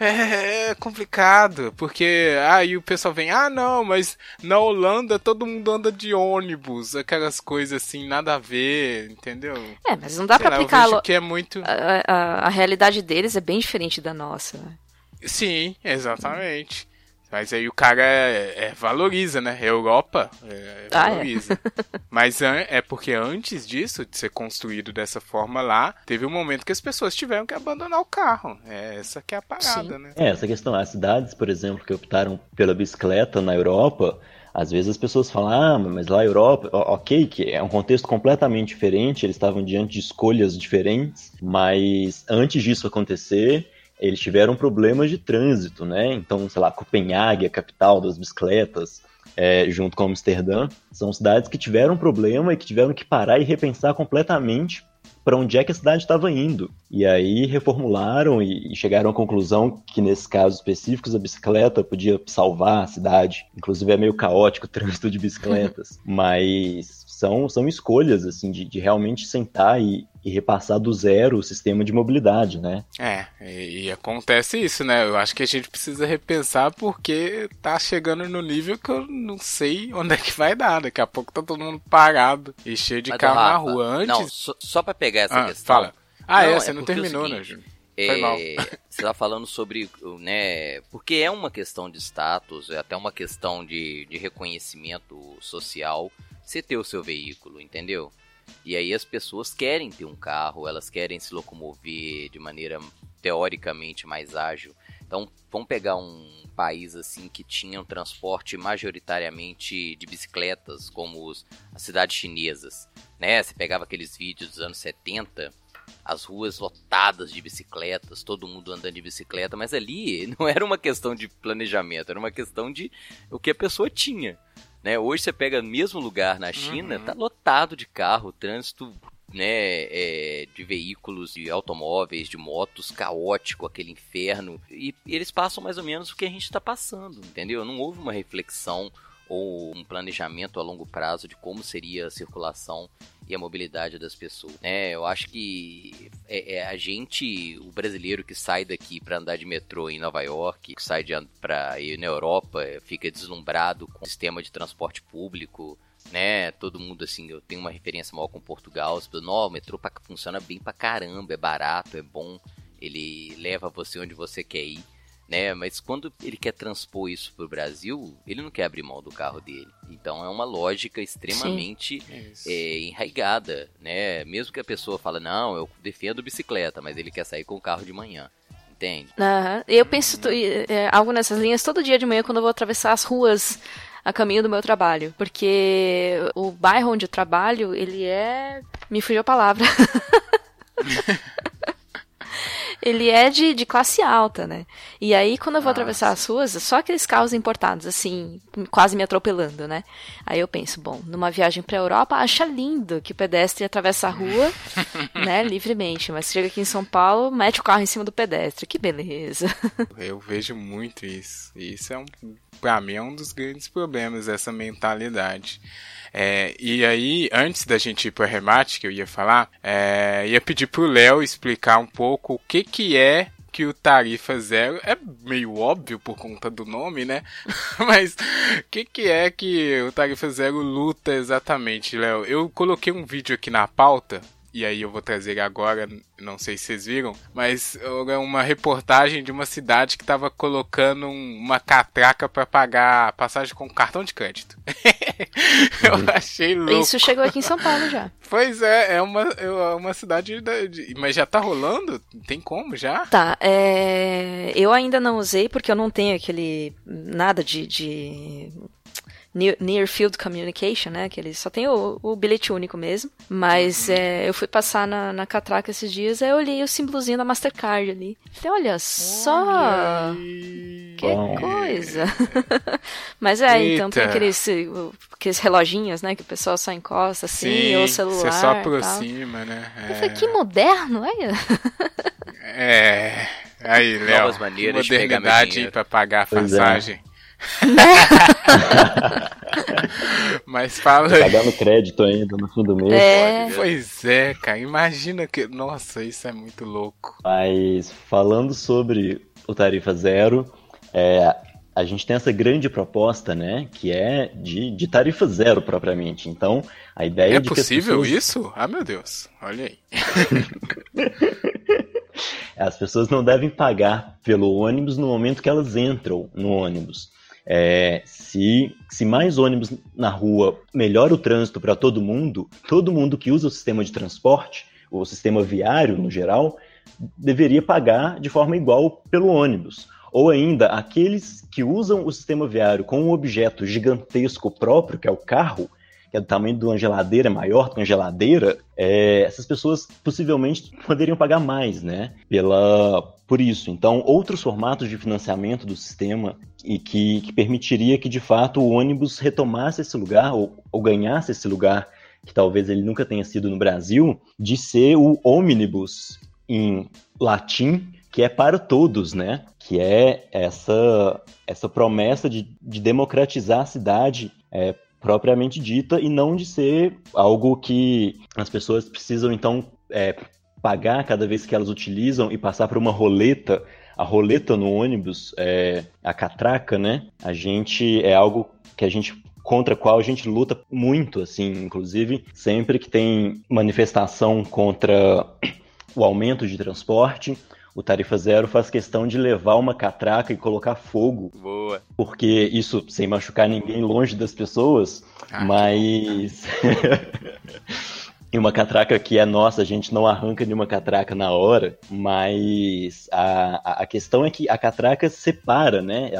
Speaker 1: é, é complicado, porque aí ah, o pessoal vem, ah não, mas na Holanda todo mundo anda de ônibus, aquelas coisas assim, nada a ver, entendeu?
Speaker 2: É, mas não dá pra aplicar
Speaker 1: que é muito
Speaker 2: a, a, a, realidade deles é bem diferente da nossa.
Speaker 1: Sim, exatamente. Mas aí o cara é, é, valoriza, né? Europa é, valoriza. Ah, é. Mas é porque antes disso, de ser construído dessa forma lá, teve um momento que as pessoas tiveram que abandonar o carro. É essa que é a parada, Sim. né?
Speaker 4: É, essa questão. As cidades, por exemplo, que optaram pela bicicleta na Europa, às vezes as pessoas falam, ah, mas lá na Europa, ok, que é um contexto completamente diferente, eles estavam diante de escolhas diferentes, mas antes disso acontecer, eles tiveram problemas de trânsito, né? Então, sei lá, Copenhague, a capital das bicicletas, é, junto com Amsterdã, são cidades que tiveram problema e que tiveram que parar e repensar completamente para onde é que a cidade estava indo. E aí reformularam e, chegaram à conclusão que, nesses casos específicos, a bicicleta podia salvar a cidade. Inclusive é meio caótico o trânsito de bicicletas, mas são, são escolhas, assim, de, de realmente sentar e, e repassar do zero o sistema de mobilidade, né?
Speaker 1: É, e, e, acontece isso, né? Eu acho que a gente precisa repensar porque tá chegando no nível que eu não sei onde é que vai dar. Daqui a pouco tá todo mundo parado e cheio de Mas, carro Rafa, na rua. Antes...
Speaker 3: Não, só, só pra pegar essa ah, questão...
Speaker 1: Fala. Ah, não, é, você é não terminou, né, Júnior?
Speaker 3: É, você tá falando sobre, né? Porque é uma questão de status, é até uma questão de, de reconhecimento social você ter o seu veículo, entendeu? E aí as pessoas querem ter um carro, elas querem se locomover de maneira teoricamente mais ágil. Então, vamos pegar um país assim que tinha um transporte majoritariamente de bicicletas, como os, as cidades chinesas, né? Você pegava aqueles vídeos dos anos 70, as ruas lotadas de bicicletas, todo mundo andando de bicicleta, mas ali não era uma questão de planejamento, era uma questão de o que a pessoa tinha. Né? Hoje você pega o mesmo lugar na China, uhum. tá lotado de carro, trânsito né, é, de veículos, de automóveis, de motos, caótico, aquele inferno. E, e eles passam mais ou menos o que a gente está passando, entendeu? Não houve uma reflexão ou um planejamento a longo prazo de como seria a circulação e a mobilidade das pessoas. Né? Eu acho que é, é a gente, o brasileiro que sai daqui para andar de metrô em Nova York, que sai para ir na Europa, fica deslumbrado com o sistema de transporte público, né? Todo mundo assim, eu tenho uma referência maior com Portugal, não, o metrô funciona bem pra caramba, é barato, é bom, ele leva você onde você quer ir né? Mas quando ele quer transpor isso para o Brasil, ele não quer abrir mão do carro dele. Então é uma lógica extremamente é, enraigada, né? Mesmo que a pessoa fala, não, eu defendo bicicleta, mas ele quer sair com o carro de manhã. Entende?
Speaker 2: Uhum. Eu penso é, algo nessas linhas todo dia de manhã quando eu vou atravessar as ruas a caminho do meu trabalho. Porque o bairro onde eu trabalho, ele é. Me fugiu a palavra. ele é de, de classe alta, né? E aí, quando eu vou Nossa. atravessar as ruas, só aqueles carros importados, assim, quase me atropelando, né? Aí eu penso, bom, numa viagem pra Europa, acha lindo que o pedestre atravessa a rua, né, livremente. Mas chega aqui em São Paulo, mete o carro em cima do pedestre. Que beleza.
Speaker 1: Eu vejo muito isso. Isso é um, pra mim, é um dos grandes problemas, essa mentalidade. É, e aí, antes da gente ir para remate, que eu ia falar, é, ia pedir pro Léo explicar um pouco o que que é que o Tarifa Zero é meio óbvio por conta do nome, né? Mas o que, que é que o Tarifa Zero luta exatamente, Léo? Eu coloquei um vídeo aqui na pauta e aí eu vou trazer agora, não sei se vocês viram, mas é uma reportagem de uma cidade que estava colocando uma catraca para pagar passagem com cartão de crédito. eu uhum. achei louco.
Speaker 2: Isso chegou aqui em São Paulo já.
Speaker 1: Pois é, é uma, é uma cidade. De, mas já tá rolando? Tem como já?
Speaker 2: Tá, é, eu ainda não usei porque eu não tenho aquele. nada de, de Near Field Communication, né? Que ele só tem o, o bilhete único mesmo. Mas uhum. é, eu fui passar na, na catraca esses dias, aí eu olhei o símbolozinho da Mastercard ali. Falei, olha só! Olha que coisa! Mas é, Eita. então tem aqueles, aqueles reloginhos, né? Que o pessoal só encosta assim, Sim, ou celular. Você
Speaker 1: só aproxima, né?
Speaker 2: É. Eu falei, que moderno, olha!
Speaker 1: É. Aí, Léo. Novas maneiras de pegar pra pagar a é. passagem. É. Mas fala
Speaker 4: aí. Pagando crédito ainda no fim do mês.
Speaker 2: É.
Speaker 1: Pois é, cara. Imagina que. Nossa, isso é muito louco.
Speaker 4: Mas falando sobre o Tarifa Zero, é, a gente tem essa grande proposta, né? Que é de, de tarifa zero propriamente. Então, a ideia
Speaker 1: é
Speaker 4: de
Speaker 1: possível
Speaker 4: pessoas...
Speaker 1: isso? Ah, meu Deus. Olha aí.
Speaker 4: As pessoas não devem pagar pelo ônibus no momento que elas entram no ônibus. É, se, se mais ônibus na rua melhora o trânsito para todo mundo, todo mundo que usa o sistema de transporte, o sistema viário no geral, deveria pagar de forma igual pelo ônibus. Ou ainda, aqueles que usam o sistema viário com um objeto gigantesco próprio, que é o carro, que é do tamanho de uma geladeira, maior do que uma geladeira, é, essas pessoas possivelmente poderiam pagar mais, né? Pela, por isso. Então, outros formatos de financiamento do sistema e que, que permitiria que de fato o ônibus retomasse esse lugar ou, ou ganhasse esse lugar que talvez ele nunca tenha sido no Brasil, de ser o ônibus em latim, que é para todos, né? Que é essa, essa promessa de, de democratizar a cidade é, propriamente dita e não de ser algo que as pessoas precisam, então, é, pagar cada vez que elas utilizam e passar por uma roleta a roleta no ônibus, é, a catraca, né? A gente é algo que a gente contra a qual a gente luta muito, assim, inclusive sempre que tem manifestação contra o aumento de transporte, o Tarifa Zero faz questão de levar uma catraca e colocar fogo.
Speaker 3: Boa.
Speaker 4: Porque isso, sem machucar ninguém longe das pessoas, ah, mas. E uma catraca que é nossa, a gente não arranca nenhuma catraca na hora, mas a, a questão é que a catraca separa, né?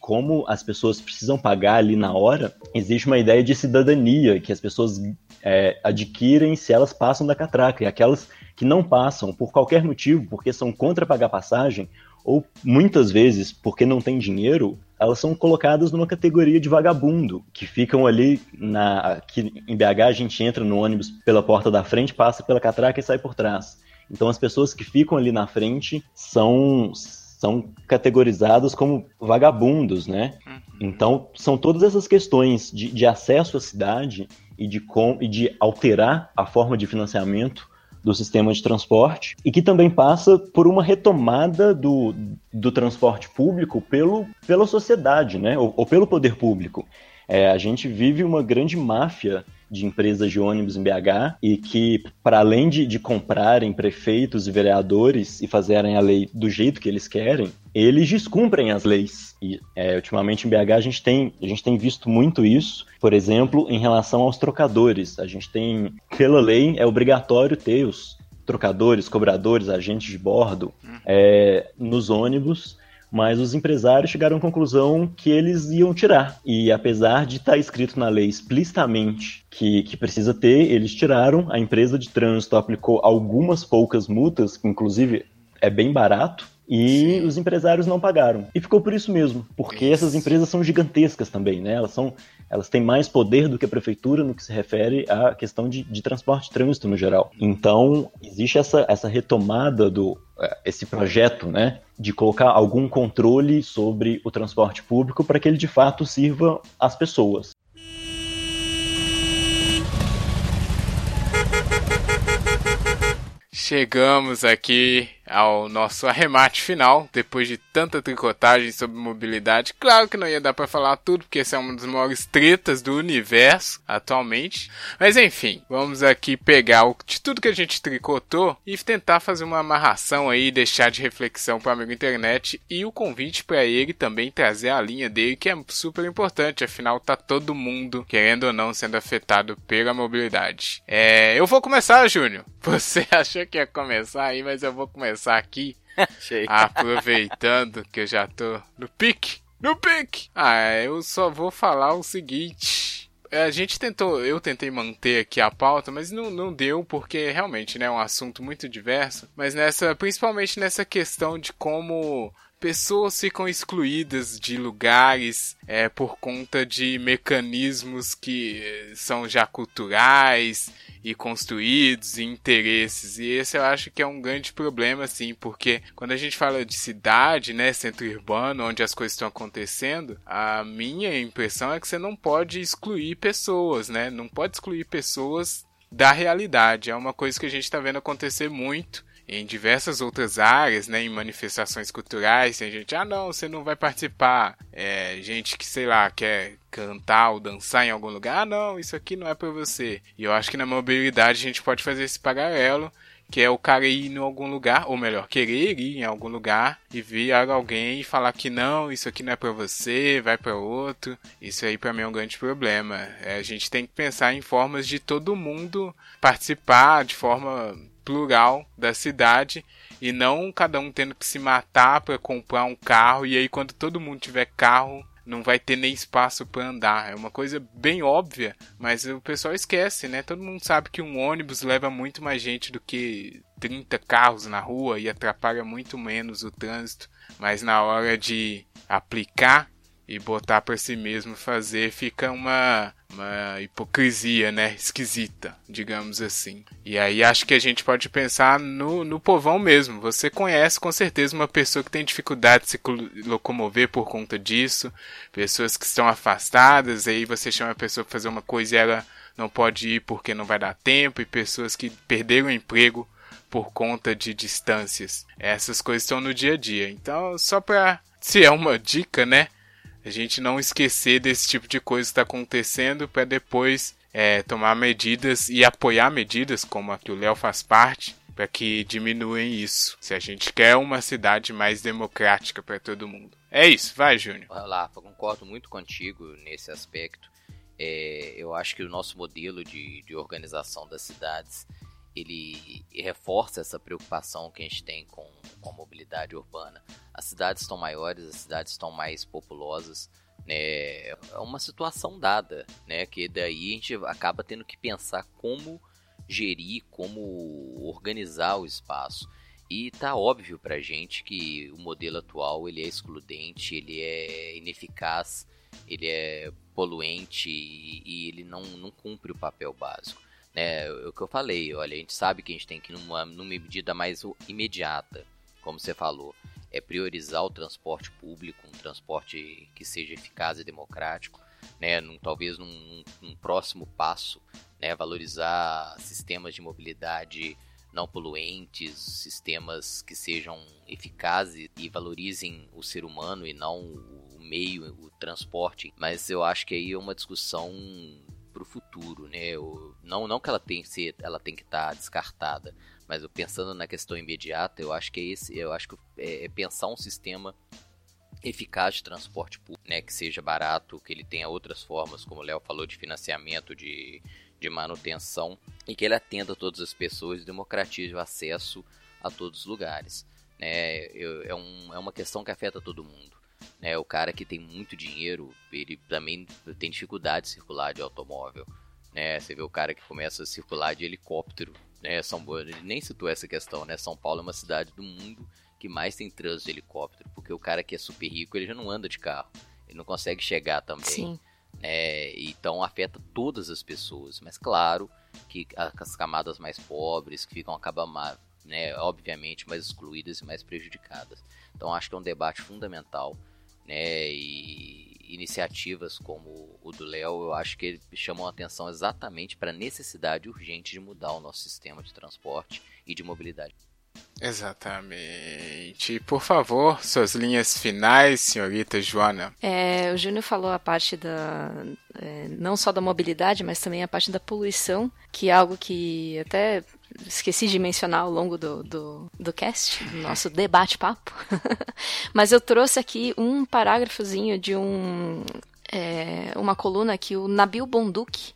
Speaker 4: Como as pessoas precisam pagar ali na hora, existe uma ideia de cidadania que as pessoas é, adquirem se elas passam da catraca. E aquelas que não passam por qualquer motivo, porque são contra pagar passagem, ou muitas vezes porque não tem dinheiro, elas são colocadas numa categoria de vagabundo, que ficam ali na. que em BH a gente entra no ônibus pela porta da frente, passa pela catraca e sai por trás. Então as pessoas que ficam ali na frente são são categorizadas como vagabundos, né? Uhum. Então são todas essas questões de, de acesso à cidade e de, com, e de alterar a forma de financiamento do sistema de transporte e que também passa por uma retomada do, do transporte público pelo, pela sociedade, né? ou, ou pelo poder público. É, a gente vive uma grande máfia de empresas de ônibus em BH e que, para além de, de comprarem prefeitos e vereadores e fazerem a lei do jeito que eles querem, eles descumprem as leis. E é, ultimamente em BH a gente, tem, a gente tem visto muito isso, por exemplo, em relação aos trocadores. A gente tem, pela lei, é obrigatório ter os trocadores, cobradores, agentes de bordo é, nos ônibus mas os empresários chegaram à conclusão que eles iam tirar. E apesar de estar tá escrito na lei explicitamente que, que precisa ter, eles tiraram. A empresa de trânsito aplicou algumas poucas multas, que inclusive é bem barato, e Sim. os empresários não pagaram. E ficou por isso mesmo, porque isso. essas empresas são gigantescas também, né? Elas são elas têm mais poder do que a prefeitura no que se refere à questão de, de transporte e trânsito no geral. Então, existe essa, essa retomada do é, esse projeto, né, de colocar algum controle sobre o transporte público para que ele de fato sirva às pessoas.
Speaker 1: Chegamos aqui ao nosso arremate final, depois de tanta tricotagem sobre mobilidade. Claro que não ia dar para falar tudo, porque essa é uma das maiores tretas do universo atualmente. Mas enfim, vamos aqui pegar o, de tudo que a gente tricotou e tentar fazer uma amarração aí, deixar de reflexão para amigo internet e o convite para ele também trazer a linha dele, que é super importante, afinal tá todo mundo, querendo ou não, sendo afetado pela mobilidade. É, eu vou começar, Júnior. Você achou que ia começar aí, mas eu vou começar começar aqui. aproveitando que eu já tô no pique. No pique! Ah, eu só vou falar o seguinte. A gente tentou, eu tentei manter aqui a pauta, mas não, não deu porque realmente né, é um assunto muito diverso. Mas nessa, principalmente nessa questão de como pessoas ficam excluídas de lugares é, por conta de mecanismos que eh, são já culturais e construídos e interesses. E esse eu acho que é um grande problema, assim, porque quando a gente fala de cidade, né, centro urbano, onde as coisas estão acontecendo, a minha impressão é que você não pode excluir pessoas, né? Não pode excluir pessoas da realidade. É uma coisa que a gente está vendo acontecer muito em diversas outras áreas, né, em manifestações culturais, tem gente, ah não, você não vai participar. É, gente que, sei lá, quer cantar ou dançar em algum lugar, ah não, isso aqui não é para você. E eu acho que na mobilidade a gente pode fazer esse paralelo, que é o cara ir em algum lugar, ou melhor, querer ir em algum lugar e vir alguém e falar que não, isso aqui não é para você, vai para outro. Isso aí para mim é um grande problema. É, a gente tem que pensar em formas de todo mundo participar de forma plural da cidade e não cada um tendo que se matar para comprar um carro e aí quando todo mundo tiver carro não vai ter nem espaço para andar. É uma coisa bem óbvia, mas o pessoal esquece, né? Todo mundo sabe que um ônibus leva muito mais gente do que 30 carros na rua e atrapalha muito menos o trânsito, mas na hora de aplicar e botar para si mesmo fazer fica uma, uma hipocrisia, né? Esquisita, digamos assim. E aí acho que a gente pode pensar no, no povão mesmo. Você conhece com certeza uma pessoa que tem dificuldade de se locomover por conta disso, pessoas que estão afastadas, aí você chama a pessoa para fazer uma coisa e ela não pode ir porque não vai dar tempo, e pessoas que perderam o emprego por conta de distâncias. Essas coisas estão no dia a dia. Então, só para se é uma dica, né? A gente não esquecer desse tipo de coisa que está acontecendo para depois é, tomar medidas e apoiar medidas como a que o Léo faz parte para que diminuem isso. Se a gente quer uma cidade mais democrática para todo mundo. É isso, vai, Júnior.
Speaker 3: Rafa, concordo muito contigo nesse aspecto. É, eu acho que o nosso modelo de, de organização das cidades ele reforça essa preocupação que a gente tem com, com a mobilidade urbana. As cidades estão maiores, as cidades estão mais populosas, né? É uma situação dada, né? Que daí a gente acaba tendo que pensar como gerir, como organizar o espaço. E tá óbvio pra gente que o modelo atual ele é excludente, ele é ineficaz, ele é poluente e, e ele não, não cumpre o papel básico. É, é o que eu falei, olha, a gente sabe que a gente tem que ir numa, numa medida mais imediata, como você falou, é priorizar o transporte público, um transporte que seja eficaz e democrático, né, num, talvez num, num, próximo passo, né, valorizar sistemas de mobilidade não poluentes, sistemas que sejam eficazes e valorizem o ser humano e não o meio, o transporte. Mas eu acho que aí é uma discussão para o futuro, né? Eu, não, não que ela tem que ser, ela tem que estar tá descartada, mas eu pensando na questão imediata, eu acho que é esse, eu acho que é, é pensar um sistema eficaz de transporte público, né? Que seja barato, que ele tenha outras formas, como o Léo falou, de financiamento, de, de manutenção e que ele atenda todas as pessoas e democratize o acesso a todos os lugares. Né? É, um, é uma questão que afeta todo mundo. Né? O cara que tem muito dinheiro, ele também tem dificuldade de circular de automóvel. Né? Você vê o cara que começa a circular de helicóptero. Né? São, ele nem citou essa questão, né? São Paulo é uma cidade do mundo que mais tem trânsito de helicóptero, porque o cara que é super rico, ele já não anda de carro. Ele não consegue chegar também. Sim. É, então afeta todas as pessoas, mas claro que as camadas mais pobres que ficam acabam, né, obviamente mais excluídas e mais prejudicadas. Então acho que é um debate fundamental né? E iniciativas como o do Léo, eu acho que chamam a atenção exatamente para a necessidade urgente de mudar o nosso sistema de transporte e de mobilidade.
Speaker 1: Exatamente. Por favor, suas linhas finais, senhorita Joana.
Speaker 2: É, o Júnior falou a parte da. É, não só da mobilidade, mas também a parte da poluição, que é algo que até esqueci de mencionar ao longo do, do, do cast, do nosso debate-papo. mas eu trouxe aqui um parágrafozinho de um. É, uma coluna que o Nabil Bonduque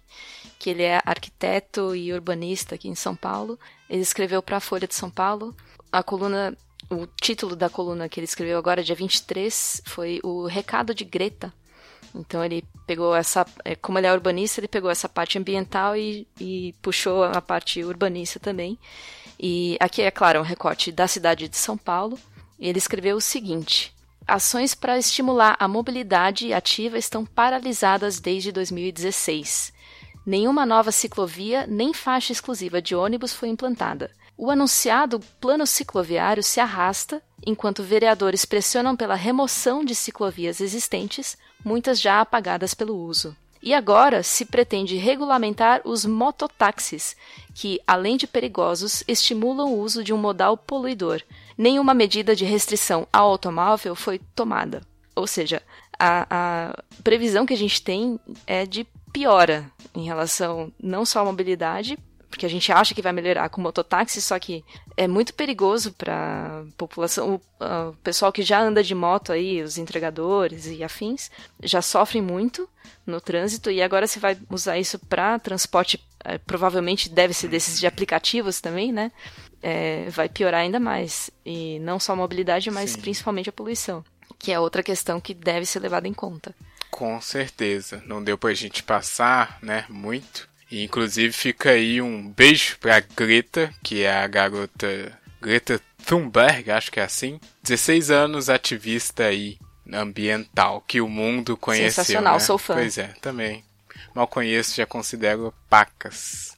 Speaker 2: que ele é arquiteto e urbanista aqui em São Paulo. Ele escreveu para a Folha de São Paulo. A coluna, o título da coluna que ele escreveu agora, dia 23, foi O Recado de Greta. Então ele pegou essa, é, como ele é urbanista, ele pegou essa parte ambiental e, e puxou a parte urbanista também. E aqui é claro, um recorte da cidade de São Paulo. Ele escreveu o seguinte: Ações para estimular a mobilidade ativa estão paralisadas desde 2016. Nenhuma nova ciclovia nem faixa exclusiva de ônibus foi implantada. O anunciado plano cicloviário se arrasta enquanto vereadores pressionam pela remoção de ciclovias existentes, muitas já apagadas pelo uso. E agora se pretende regulamentar os mototáxis, que, além de perigosos, estimulam o uso de um modal poluidor. Nenhuma medida de restrição ao automóvel foi tomada. Ou seja, a, a previsão que a gente tem é de piora em relação não só à mobilidade, porque a gente acha que vai melhorar com o mototáxi, só que é muito perigoso para a população, o, pessoal que já anda de moto aí, os entregadores e afins, já sofrem muito no trânsito e agora se vai usar isso para transporte, é, provavelmente deve ser desses de aplicativos também, né? É, vai piorar ainda mais e não só a mobilidade, mas Sim. principalmente a poluição que é outra questão que deve ser levada em conta.
Speaker 1: Com certeza. Não deu pra gente passar, né, muito. E, inclusive fica aí um beijo pra Greta, que é a garota Greta Thunberg, acho que é assim. 16 anos, ativista aí ambiental, que o mundo conheceu.
Speaker 2: Sensacional,
Speaker 1: né?
Speaker 2: sou fã.
Speaker 1: Pois é, também. Mal conheço, já considero pacas.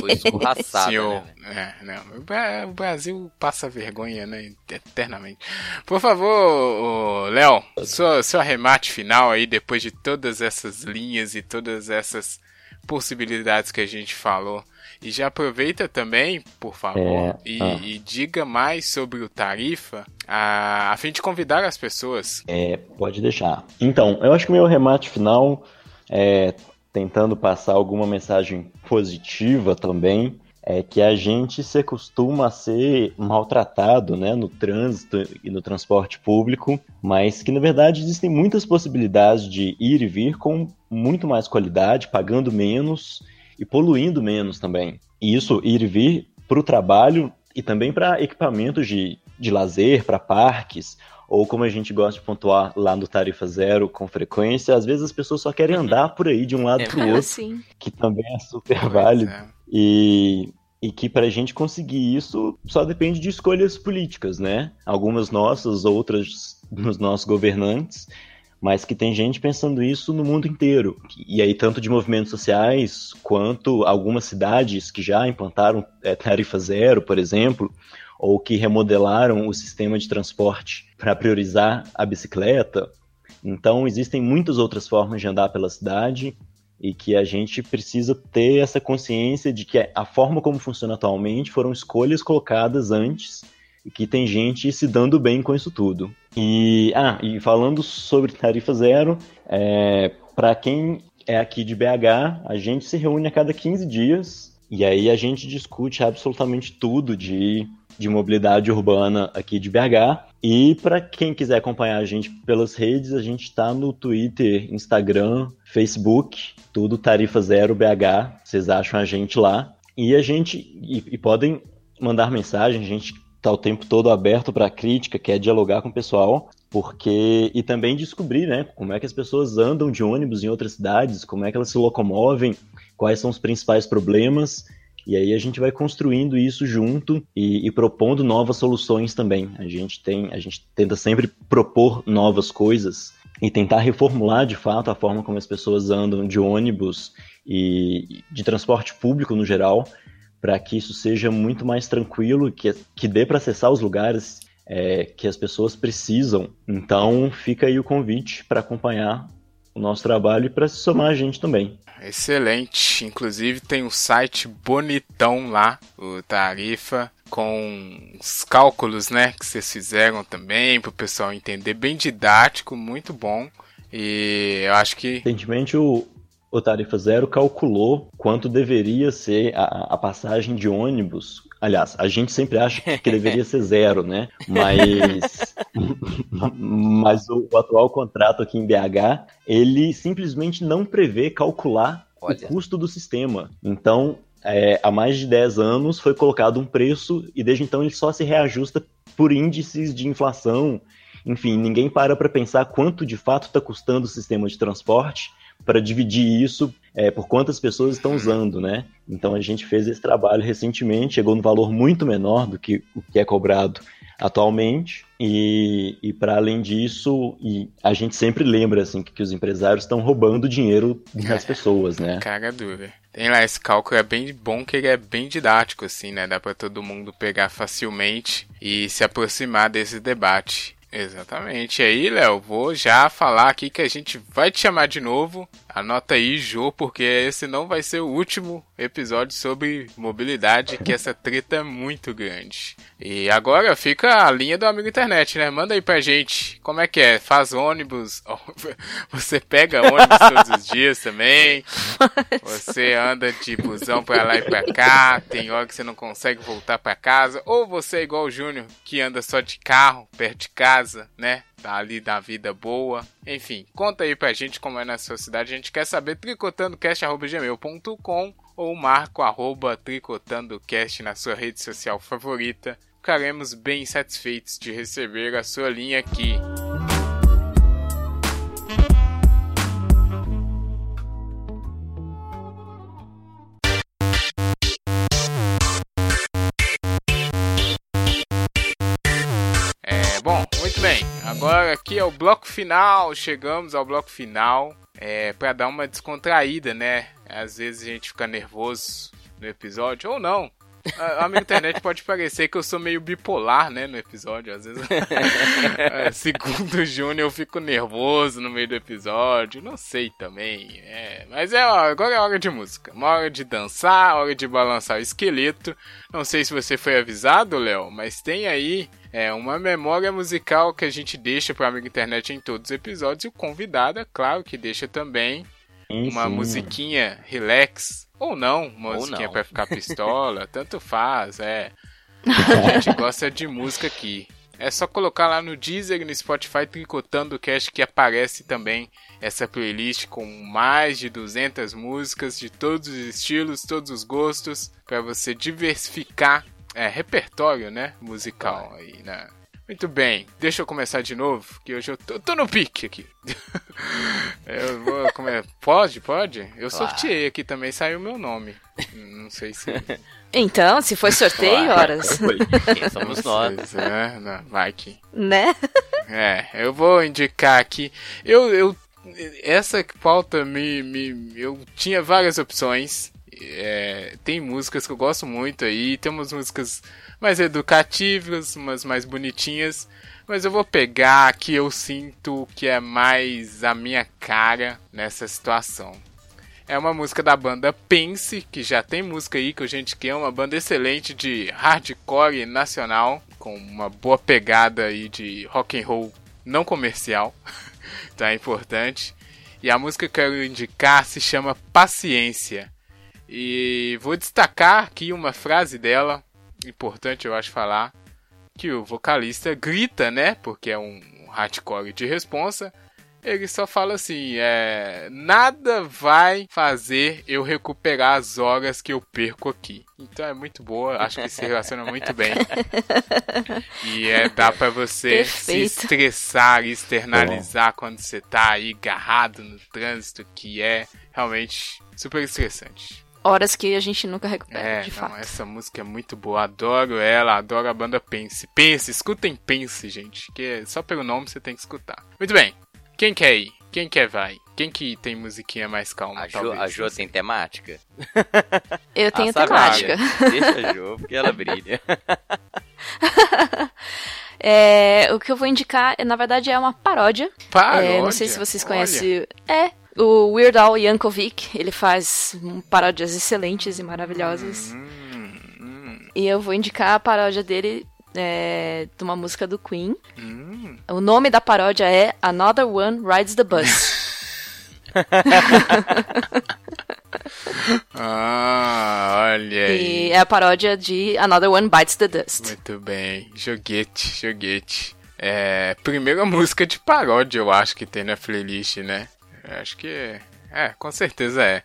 Speaker 3: Foi
Speaker 1: Senhor,
Speaker 3: né?
Speaker 1: é, não, o Bra- o Brasil passa vergonha, né, eternamente. Por favor, Léo, seu, seu arremate final aí, depois de todas essas linhas e todas essas possibilidades que a gente falou. E já aproveita também, por favor,
Speaker 4: É,
Speaker 1: e,
Speaker 4: ah.
Speaker 1: e diga mais sobre o Tarifa, a, a fim de convidar as pessoas.
Speaker 4: É, pode deixar. Então, eu acho que o meu remate final é tentando passar alguma mensagem positiva também, é que a gente se acostuma a ser maltratado né, no trânsito e no transporte público, mas que na verdade existem muitas possibilidades de ir e vir com muito mais qualidade, pagando menos e poluindo menos também. E isso, ir e vir para o trabalho e também para equipamentos de, de lazer, para parques, ou como a gente gosta de pontuar lá no Tarifa Zero com frequência, às vezes as pessoas só querem andar por aí de um lado
Speaker 3: É
Speaker 4: para o outro,
Speaker 2: Sim.
Speaker 4: que também é super válido.
Speaker 1: Pois é.
Speaker 4: E, e que para a gente conseguir isso só depende de escolhas políticas, né? Algumas nossas, outras dos nossos governantes, mas que tem gente pensando isso no mundo inteiro. E aí, tanto de movimentos sociais, quanto algumas cidades que já implantaram é, tarifa zero, por exemplo, ou que remodelaram o sistema de transporte para priorizar a bicicleta. Então, existem muitas outras formas de andar pela cidade e que a gente precisa ter essa consciência de que a forma como funciona atualmente foram escolhas colocadas antes e que tem gente se dando bem com isso tudo. E, ah, e falando sobre tarifa zero, é, para quem é aqui de BH, a gente se reúne a cada 15 dias e aí a gente discute absolutamente tudo de, de mobilidade urbana aqui de BH. E para quem quiser acompanhar a gente pelas redes, a gente está no Twitter, Instagram, Facebook, tudo Tarifa Zero BH. Vocês acham a gente lá. E a gente e, e podem mandar mensagem, a gente tá o tempo todo aberto para crítica, quer dialogar com o pessoal, porque e também descobrir, né, como é que as pessoas andam de ônibus em outras cidades, como é que elas se locomovem, quais são os principais problemas. E aí a gente vai construindo isso junto e, e, propondo novas soluções também. A gente tem, a gente tenta sempre propor novas coisas e tentar reformular de fato a forma como as pessoas andam de ônibus e de transporte público no geral, para que isso seja muito mais tranquilo, que, que dê para acessar os lugares é, que as pessoas precisam. Então fica aí o convite para acompanhar o nosso trabalho e para se somar a gente também.
Speaker 1: Excelente. Inclusive tem um site bonitão lá, o Tarifa, com os cálculos, né, que vocês fizeram também, para o pessoal entender, bem didático, muito bom. E eu acho que.
Speaker 4: Recentemente o, o Tarifa Zero calculou quanto deveria ser a, a, passagem de ônibus. Aliás, a gente sempre acha que deveria ser zero, né? Mas, mas o, o, atual contrato aqui em BH, ele simplesmente não prevê calcular Olha. o custo do sistema. Então, é, há mais de 10 anos foi colocado um preço e desde então ele só se reajusta por índices de inflação. Enfim, ninguém para para pensar quanto de fato está custando o sistema de transporte para dividir isso é, por quantas pessoas estão usando, né? Então a gente fez esse trabalho recentemente, chegou no valor muito menor do que o que é cobrado atualmente e, e para além disso, a gente sempre lembra assim que, que os empresários estão roubando dinheiro das pessoas, né?
Speaker 1: Caga dura. Tem lá esse cálculo é bem bom que ele é bem didático assim, né? Dá para todo mundo pegar facilmente e se aproximar desse debate. Exatamente. E aí, Léo, vou já falar aqui que a gente vai te chamar de novo. Anota aí, Jô, porque esse não vai ser o último episódio sobre mobilidade, que essa treta é muito grande. E agora fica a linha do amigo internet, né? Manda aí pra gente como é que é. Faz ônibus, você pega ônibus todos os dias também. Você anda de busão pra lá e pra cá. Tem hora que você não consegue voltar pra casa. Ou você é igual o Júnior, que anda só de carro, perto de casa, né? Tá ali da vida boa. Enfim, conta aí pra gente como é na sua cidade. A gente quer saber tricotandocast.gmail.com ou marco arroba tricotandocast na sua rede social favorita. Ficaremos bem satisfeitos de receber a sua linha aqui. Agora aqui é o bloco final. Chegamos ao bloco final. É, para dar uma descontraída, né? Às vezes a gente fica nervoso no episódio, ou não. A, a minha internet pode parecer que eu sou meio bipolar, né, no episódio. Às vezes, é, segundo o Júnior, eu fico nervoso no meio do episódio. Não sei também. É, mas é, ó, agora é hora de música. Uma hora de dançar, hora de balançar o esqueleto. Não sei se você foi avisado, Léo, mas tem aí é uma memória musical que a gente deixa para amigo internet em todos os episódios. E o convidado, é claro, que deixa também
Speaker 4: Sim,
Speaker 1: uma
Speaker 4: sim.
Speaker 1: musiquinha relax. Ou não,
Speaker 3: Ou
Speaker 1: musiquinha
Speaker 3: não.
Speaker 1: pra ficar pistola, tanto faz, é. A gente gosta de música aqui. É só colocar lá no Deezer e no Spotify tricotando o cast que aparece também essa playlist com mais de 200 músicas de todos os estilos, todos os gostos, para você diversificar é, repertório, né, musical aí, né? Muito bem, deixa eu começar de novo, que hoje eu tô, tô no pique aqui. eu vou comer. Pode, pode? Eu
Speaker 3: Claro.
Speaker 1: sorteei aqui também, saiu o meu nome. Não sei se.
Speaker 2: Então, se foi sorteio,
Speaker 3: Claro.
Speaker 2: horas.
Speaker 3: Quem somos nós?
Speaker 1: sei, né? Não, vai que.
Speaker 2: né?
Speaker 1: É, eu vou indicar aqui. Eu, eu essa pauta me, me eu tinha várias opções. É, tem músicas que eu gosto muito aí, tem umas músicas mais educativas, umas mais bonitinhas, mas eu vou pegar a que eu sinto que é mais a minha cara nessa situação. É uma música da banda Pense, que já tem música aí que a gente quer, uma banda excelente de hardcore nacional, com uma boa pegada aí de rock and roll não comercial. é importante. E a música que eu quero indicar se chama Paciência. E vou destacar aqui uma frase dela, importante eu acho falar, que o vocalista grita, né? Porque é um hardcore de responsa. Ele só fala assim: é, nada vai fazer eu recuperar as horas que eu perco aqui. Então é muito boa, acho que se relaciona muito bem. E é, dá pra você se
Speaker 2: Perfeito.
Speaker 1: estressar e externalizar quando você tá aí agarrado no trânsito, que é realmente super estressante.
Speaker 2: Horas que a gente nunca recupera,
Speaker 1: É,
Speaker 2: de
Speaker 1: não,
Speaker 2: fato.
Speaker 1: essa música é muito boa, adoro ela, adoro a banda Pense. Pense, escutem Pense, gente, que só pelo nome você tem que escutar. Muito bem, quem quer ir? Quem quer vai? Quem que tem musiquinha mais calma,
Speaker 3: A Jo,
Speaker 1: talvez?
Speaker 3: a Jo tem temática?
Speaker 2: Eu tenho
Speaker 3: Ah,
Speaker 2: temática.
Speaker 3: olha, Deixa a Jo, porque ela brilha.
Speaker 2: É, o que eu vou indicar, na verdade, é uma paródia.
Speaker 1: Paródia?
Speaker 2: É, não sei se vocês
Speaker 1: Olha.
Speaker 2: conhecem. É, o Weird Al Yankovic. Ele faz paródias excelentes e maravilhosas.
Speaker 1: Hum, hum,
Speaker 2: E eu vou indicar a paródia dele é, de uma música do Queen.
Speaker 1: hum.
Speaker 2: O nome da paródia é Another One Rides the Bus.
Speaker 1: Ah, olha aí.
Speaker 2: e é a paródia de Another One Bites the Dust.
Speaker 1: Muito bem, joguete, joguete. É, primeira música de paródia, eu acho que tem na playlist, né? Eu acho que é, com certeza é.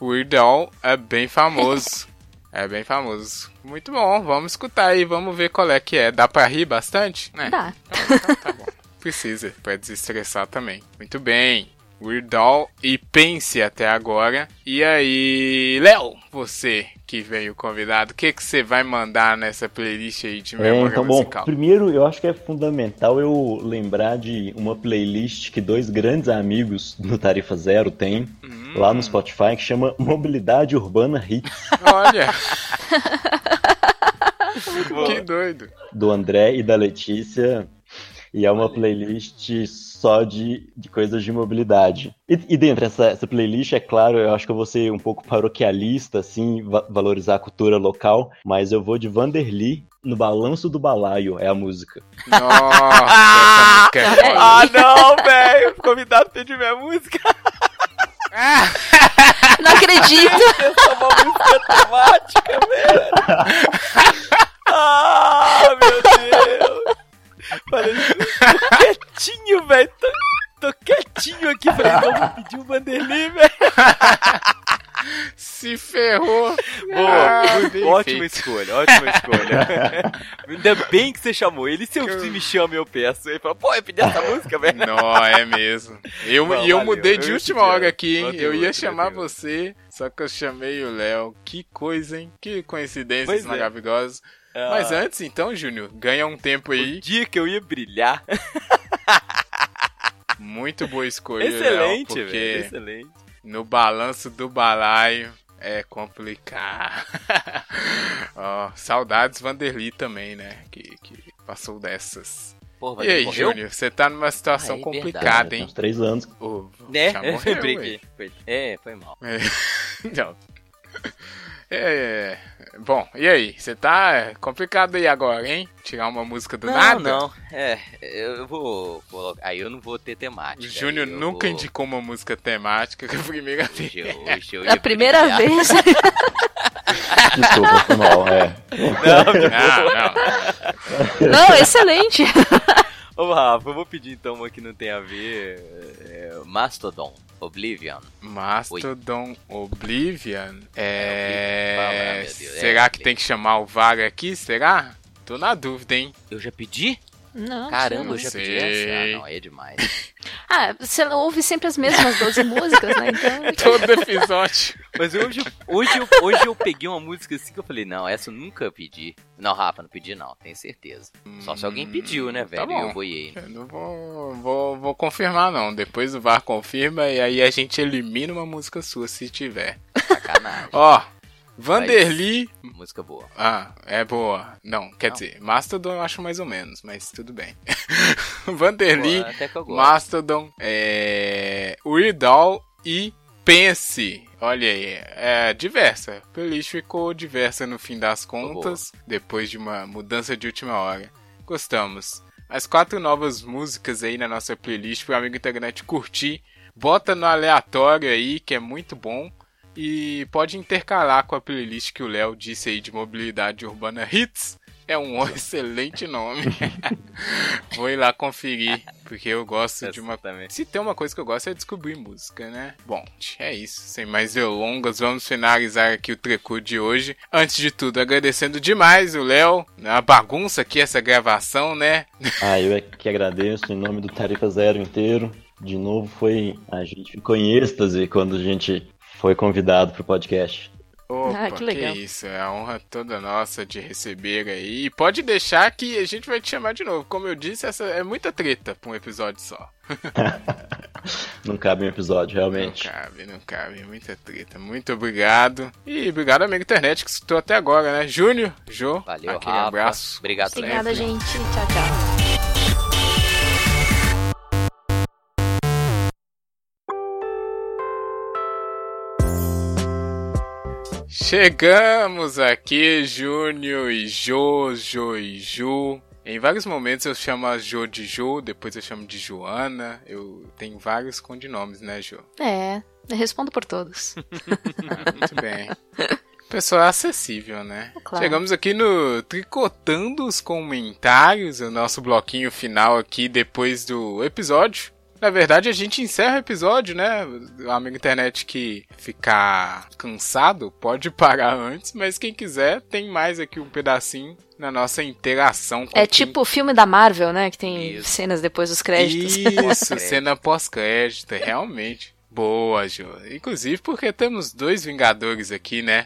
Speaker 1: O Weird Al é bem famoso. é bem famoso. Muito bom, vamos escutar aí, vamos ver qual é que é. Dá pra rir bastante? É,
Speaker 2: Dá.
Speaker 1: Então, então tá bom. Precisa, pra desestressar também. Muito bem. Weird Al e Pense até agora. E aí, Léo, você que veio convidado, o que que você vai mandar nessa playlist aí de
Speaker 4: É,
Speaker 1: memória
Speaker 4: então, bom,
Speaker 1: musical?
Speaker 4: primeiro eu acho que é fundamental eu lembrar de uma playlist que dois grandes amigos do Tarifa Zero têm
Speaker 1: Hum.
Speaker 4: lá no Spotify que chama Mobilidade Urbana Hits,
Speaker 1: Olha! que doido.
Speaker 4: do André e da Letícia. E é uma playlist só de, de coisas de mobilidade. E, e dentro dessa essa playlist, é claro, eu acho que eu vou ser um pouco paroquialista, assim, va- valorizar a cultura local, mas eu vou de Vanderly no Balanço do Balaio, é a música.
Speaker 1: Nossa, essa música é
Speaker 3: ah, não, velho! O convidado pediu minha música.
Speaker 2: Não acredito!
Speaker 3: Essa é uma música temática, velho. Ah, meu Deus. Falei, tô quietinho, velho. Tô, tô quietinho aqui. Falei, vamos pedir o Vanderlei, velho.
Speaker 1: Se ferrou.
Speaker 3: Boa,
Speaker 1: Ah,
Speaker 3: ótima escolha, ótima escolha. Ainda bem que você chamou ele. Se eu se me chama, eu peço. Ele fala, pô, eu pedi essa música, velho.
Speaker 1: Não, é mesmo. Eu,
Speaker 3: Não,
Speaker 1: e eu
Speaker 3: valeu,
Speaker 1: mudei de última hora
Speaker 3: é.
Speaker 1: aqui, hein? Eu ia chamar você, só que eu chamei o Léo. Que coisa, hein? Que coincidências
Speaker 3: Pois é. Ah.
Speaker 1: Mas antes, então, Júnior, ganha um tempo
Speaker 3: O
Speaker 1: aí.
Speaker 3: dia que eu ia brilhar.
Speaker 1: Muito boa escolha, Léo,
Speaker 3: Excelente,
Speaker 1: porque
Speaker 3: velho. Excelente.
Speaker 1: no balanço do balaio é complicado. Ó, saudades Vanderly também, né? Que, que passou dessas.
Speaker 3: Porra,
Speaker 1: E aí,
Speaker 3: morreu?
Speaker 1: Júnior, você tá numa situação
Speaker 3: Aí,
Speaker 1: complicada,
Speaker 4: Tem
Speaker 1: hein?
Speaker 4: uns três anos.
Speaker 1: Ô,
Speaker 3: Né?
Speaker 1: já morreu.
Speaker 3: Foi- É, foi mal.
Speaker 1: É. Não. É, bom, e aí? Você tá complicado aí agora, hein? Tirar uma música do
Speaker 3: não,
Speaker 1: nada?
Speaker 3: não. É, eu vou colocar. Aí eu não vou ter temática.
Speaker 1: O Júnior nunca
Speaker 3: vou-
Speaker 1: indicou uma música temática que é a primeira vez.
Speaker 3: Hoje, hoje
Speaker 2: É a primeira
Speaker 3: brilhar.
Speaker 2: vez.
Speaker 4: Desculpa, foi mal. É.
Speaker 1: Não, não.
Speaker 2: Não, excelente.
Speaker 3: Ô, Rafa, eu vou pedir então uma que não tem a ver. É, Mastodon, Oblivion.
Speaker 1: Mastodon Oblivion.
Speaker 3: É, Oblivion, fala,
Speaker 1: É.
Speaker 3: Deus,
Speaker 1: Será
Speaker 3: é,
Speaker 1: que tem que chamar o VAR aqui? Será? Tô na dúvida, hein?
Speaker 3: Eu já pedi?
Speaker 2: Não,
Speaker 3: Caramba, eu já
Speaker 1: sei.
Speaker 3: pedi essa? Ah, não, aí é demais.
Speaker 2: Ah, você ouve sempre as mesmas 12 músicas, né? Então.
Speaker 1: Todo episódio.
Speaker 3: Mas hoje, hoje, eu, hoje eu peguei uma música assim que eu falei, não, essa eu nunca pedi. Não, Rafa, não pedi não, tenho certeza. Só se alguém pediu, né,
Speaker 1: Tá
Speaker 3: velho?
Speaker 1: bom.
Speaker 3: eu boiei.
Speaker 1: Eu não vou, vou, vou confirmar, não. Depois o VAR confirma e aí a gente elimina uma música sua se tiver.
Speaker 3: Sacanagem.
Speaker 1: Ó, Vanderly.
Speaker 3: música boa.
Speaker 1: Ah, é boa. Não, quer
Speaker 3: Não.
Speaker 1: dizer, Mastodon eu acho mais ou menos, mas tudo bem. Vanderly,
Speaker 3: Boa.
Speaker 1: Mastodon, é... Weird Al e Pense. Olha aí, é diversa. A playlist ficou diversa no fim das contas, depois de uma mudança de última hora. Gostamos. As quatro novas músicas aí na nossa playlist pro amigo internet curtir. Bota no aleatório aí, que é muito bom. E pode intercalar com a playlist que o Léo disse aí de mobilidade urbana Hits. É um excelente nome. Vou ir lá conferir, porque eu gosto de uma.
Speaker 3: também.
Speaker 1: Se tem uma coisa que eu gosto é descobrir música, né? Bom, é isso. Sem mais delongas, vamos finalizar aqui o Trecu de hoje. Antes de tudo, agradecendo demais o Léo. A bagunça aqui, essa gravação, né?
Speaker 4: Ah, eu é que agradeço em nome do Tarifa Zero inteiro. De novo, foi. A gente ficou em êxtase quando a gente foi convidado pro podcast.
Speaker 1: Opa,
Speaker 2: Ah, que legal.
Speaker 1: isso, é a honra toda nossa de receber aí. E pode deixar que a gente vai te chamar de novo. Como eu disse, essa é muita treta pra um episódio só.
Speaker 4: Não cabe um episódio, realmente.
Speaker 1: Não cabe, não cabe, muita treta. Muito obrigado. E obrigado, amigo internet, que escutou até agora, né? Júnior, Jô,
Speaker 3: Valeu,
Speaker 1: aquele
Speaker 3: Rafa.
Speaker 1: abraço.
Speaker 3: Obrigado.
Speaker 2: Obrigada, gente. Tchau, tchau.
Speaker 1: Chegamos aqui, Júnior e Jô e Ju. Em vários momentos eu chamo a Jo de Jo, depois eu chamo de Joana. Eu tenho vários codinomes, né, Jô?
Speaker 2: É, eu respondo por todos.
Speaker 1: Ah, muito bem. Pessoa acessível, né?
Speaker 2: Claro.
Speaker 1: Chegamos aqui no Tricotando os Comentários, o nosso bloquinho final aqui depois do episódio. Na verdade, a gente encerra o episódio, né? O amigo internet que ficar cansado pode parar antes, mas quem quiser tem mais aqui um pedacinho na nossa interação com
Speaker 2: É
Speaker 1: quem
Speaker 2: tipo o filme da Marvel, né? Que tem
Speaker 3: Isso.
Speaker 2: cenas depois dos créditos.
Speaker 1: Isso,
Speaker 3: Pós-crédito.
Speaker 1: cena pós-crédito, realmente. Boa, Jô. Inclusive porque temos dois Vingadores aqui, né?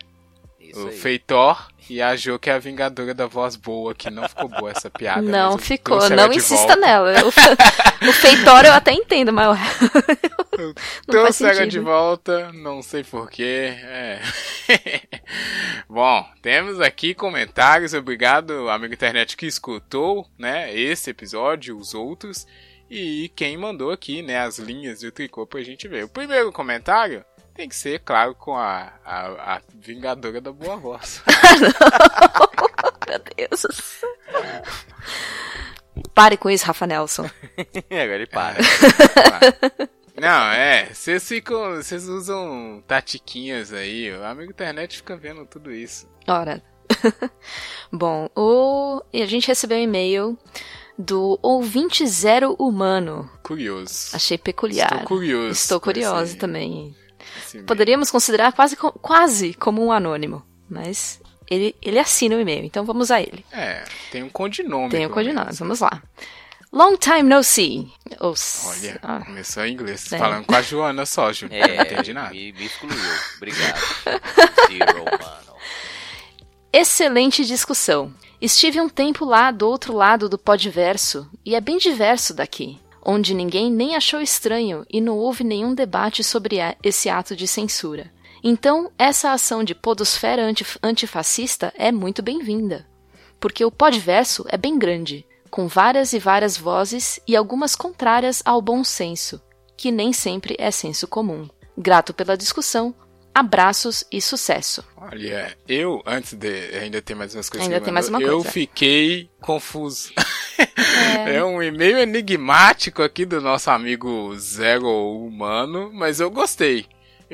Speaker 3: Isso
Speaker 1: o
Speaker 3: aí.
Speaker 1: Feitor e a Jo, que é a Vingadora da voz boa, que não ficou boa essa piada.
Speaker 2: Não ficou,
Speaker 1: ela
Speaker 2: não insista
Speaker 1: volta.
Speaker 2: nela. O, o feitório eu até entendo, mas o- não faz
Speaker 1: Trouxe ela de volta, não sei porquê. É. Bom, temos aqui comentários. Obrigado, amigo internet que escutou, né? Esse episódio, os outros. E quem mandou aqui, né? As linhas do tricô pra gente ver. O primeiro comentário tem que ser, claro, com a, a, a Vingadora da Boa Voz.
Speaker 2: Meu Deus. Pare com isso, Rafa Nelson.
Speaker 3: Agora ele para.
Speaker 1: Não, é, vocês ficam. Vocês usam tatiquinhas aí. O amigo internet fica vendo tudo isso.
Speaker 2: Ora. Bom, o... a gente recebeu um e-mail do ouvinte zero humano.
Speaker 1: Curioso.
Speaker 2: Achei peculiar.
Speaker 1: Estou curioso.
Speaker 2: Estou curiosa também.
Speaker 1: E-mail.
Speaker 2: Poderíamos considerar quase, quase como um anônimo, mas ele, ele assina o e-mail, então vamos a ele.
Speaker 1: É, tem um codinome.
Speaker 2: Tem
Speaker 1: pelo
Speaker 2: codinome,
Speaker 1: menos.
Speaker 2: vamos lá. Long time no see. Ou
Speaker 1: Olha,
Speaker 2: ah,
Speaker 1: começou em inglês.
Speaker 2: É.
Speaker 1: Falando com a Joana só, Ju.
Speaker 3: É,
Speaker 1: não entendi nada.
Speaker 3: Me, me excluiu. Obrigado. Zero, mano.
Speaker 2: Excelente discussão. Estive um tempo lá do outro lado do podverso e é bem diverso daqui. Onde ninguém nem achou estranho e não houve nenhum debate sobre esse ato de censura. Então, essa ação de podosfera antif antifascista é muito bem-vinda, porque o podverso é bem grande, com várias e várias vozes e algumas contrárias ao bom senso, que nem sempre é senso comum. Grato pela discussão, abraços e sucesso.
Speaker 1: Olha, eu, antes de. Ainda tem mais umas coisas
Speaker 2: Ainda
Speaker 1: que
Speaker 2: tem mais uma
Speaker 1: eu
Speaker 2: coisa.
Speaker 1: fiquei confuso. É. um e-mail enigmático aqui do nosso amigo Zero Humano, mas eu gostei.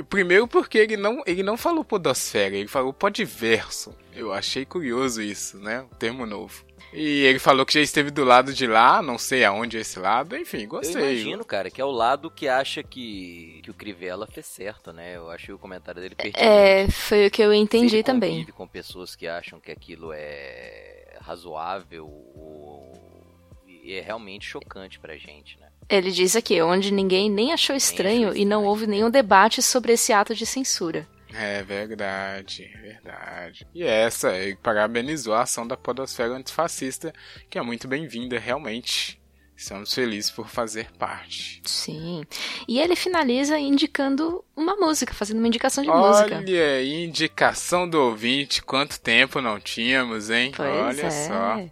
Speaker 1: Primeiro porque ele não, ele não falou podosfera, ele falou podverso. Eu achei curioso isso, né? Um termo novo. E ele falou que já esteve do lado de lá, não sei aonde é esse lado, enfim,
Speaker 3: Eu
Speaker 1: gostei.
Speaker 3: imagino, cara, que é o lado que acha que, que o Crivella fez certo, né? Eu achei o comentário dele pertinente.
Speaker 2: É, foi o que eu
Speaker 3: Se
Speaker 2: entendi
Speaker 3: ele
Speaker 2: também.
Speaker 3: com pessoas que acham que aquilo é razoável ou e é realmente chocante pra gente, né?
Speaker 2: Ele diz aqui, onde ninguém nem achou estranho
Speaker 3: achou
Speaker 2: e não
Speaker 3: estranho,
Speaker 2: houve nenhum debate sobre esse ato de censura.
Speaker 1: É verdade, verdade. E essa, ele parabenizou a ação da podosfera antifascista, que é muito bem-vinda, realmente. Estamos felizes por fazer parte.
Speaker 2: Sim. E ele finaliza indicando uma música, fazendo uma indicação de música.
Speaker 1: Olha indicação do ouvinte, quanto tempo não tínhamos, hein?
Speaker 2: Pois
Speaker 1: Olha
Speaker 2: é.
Speaker 1: só.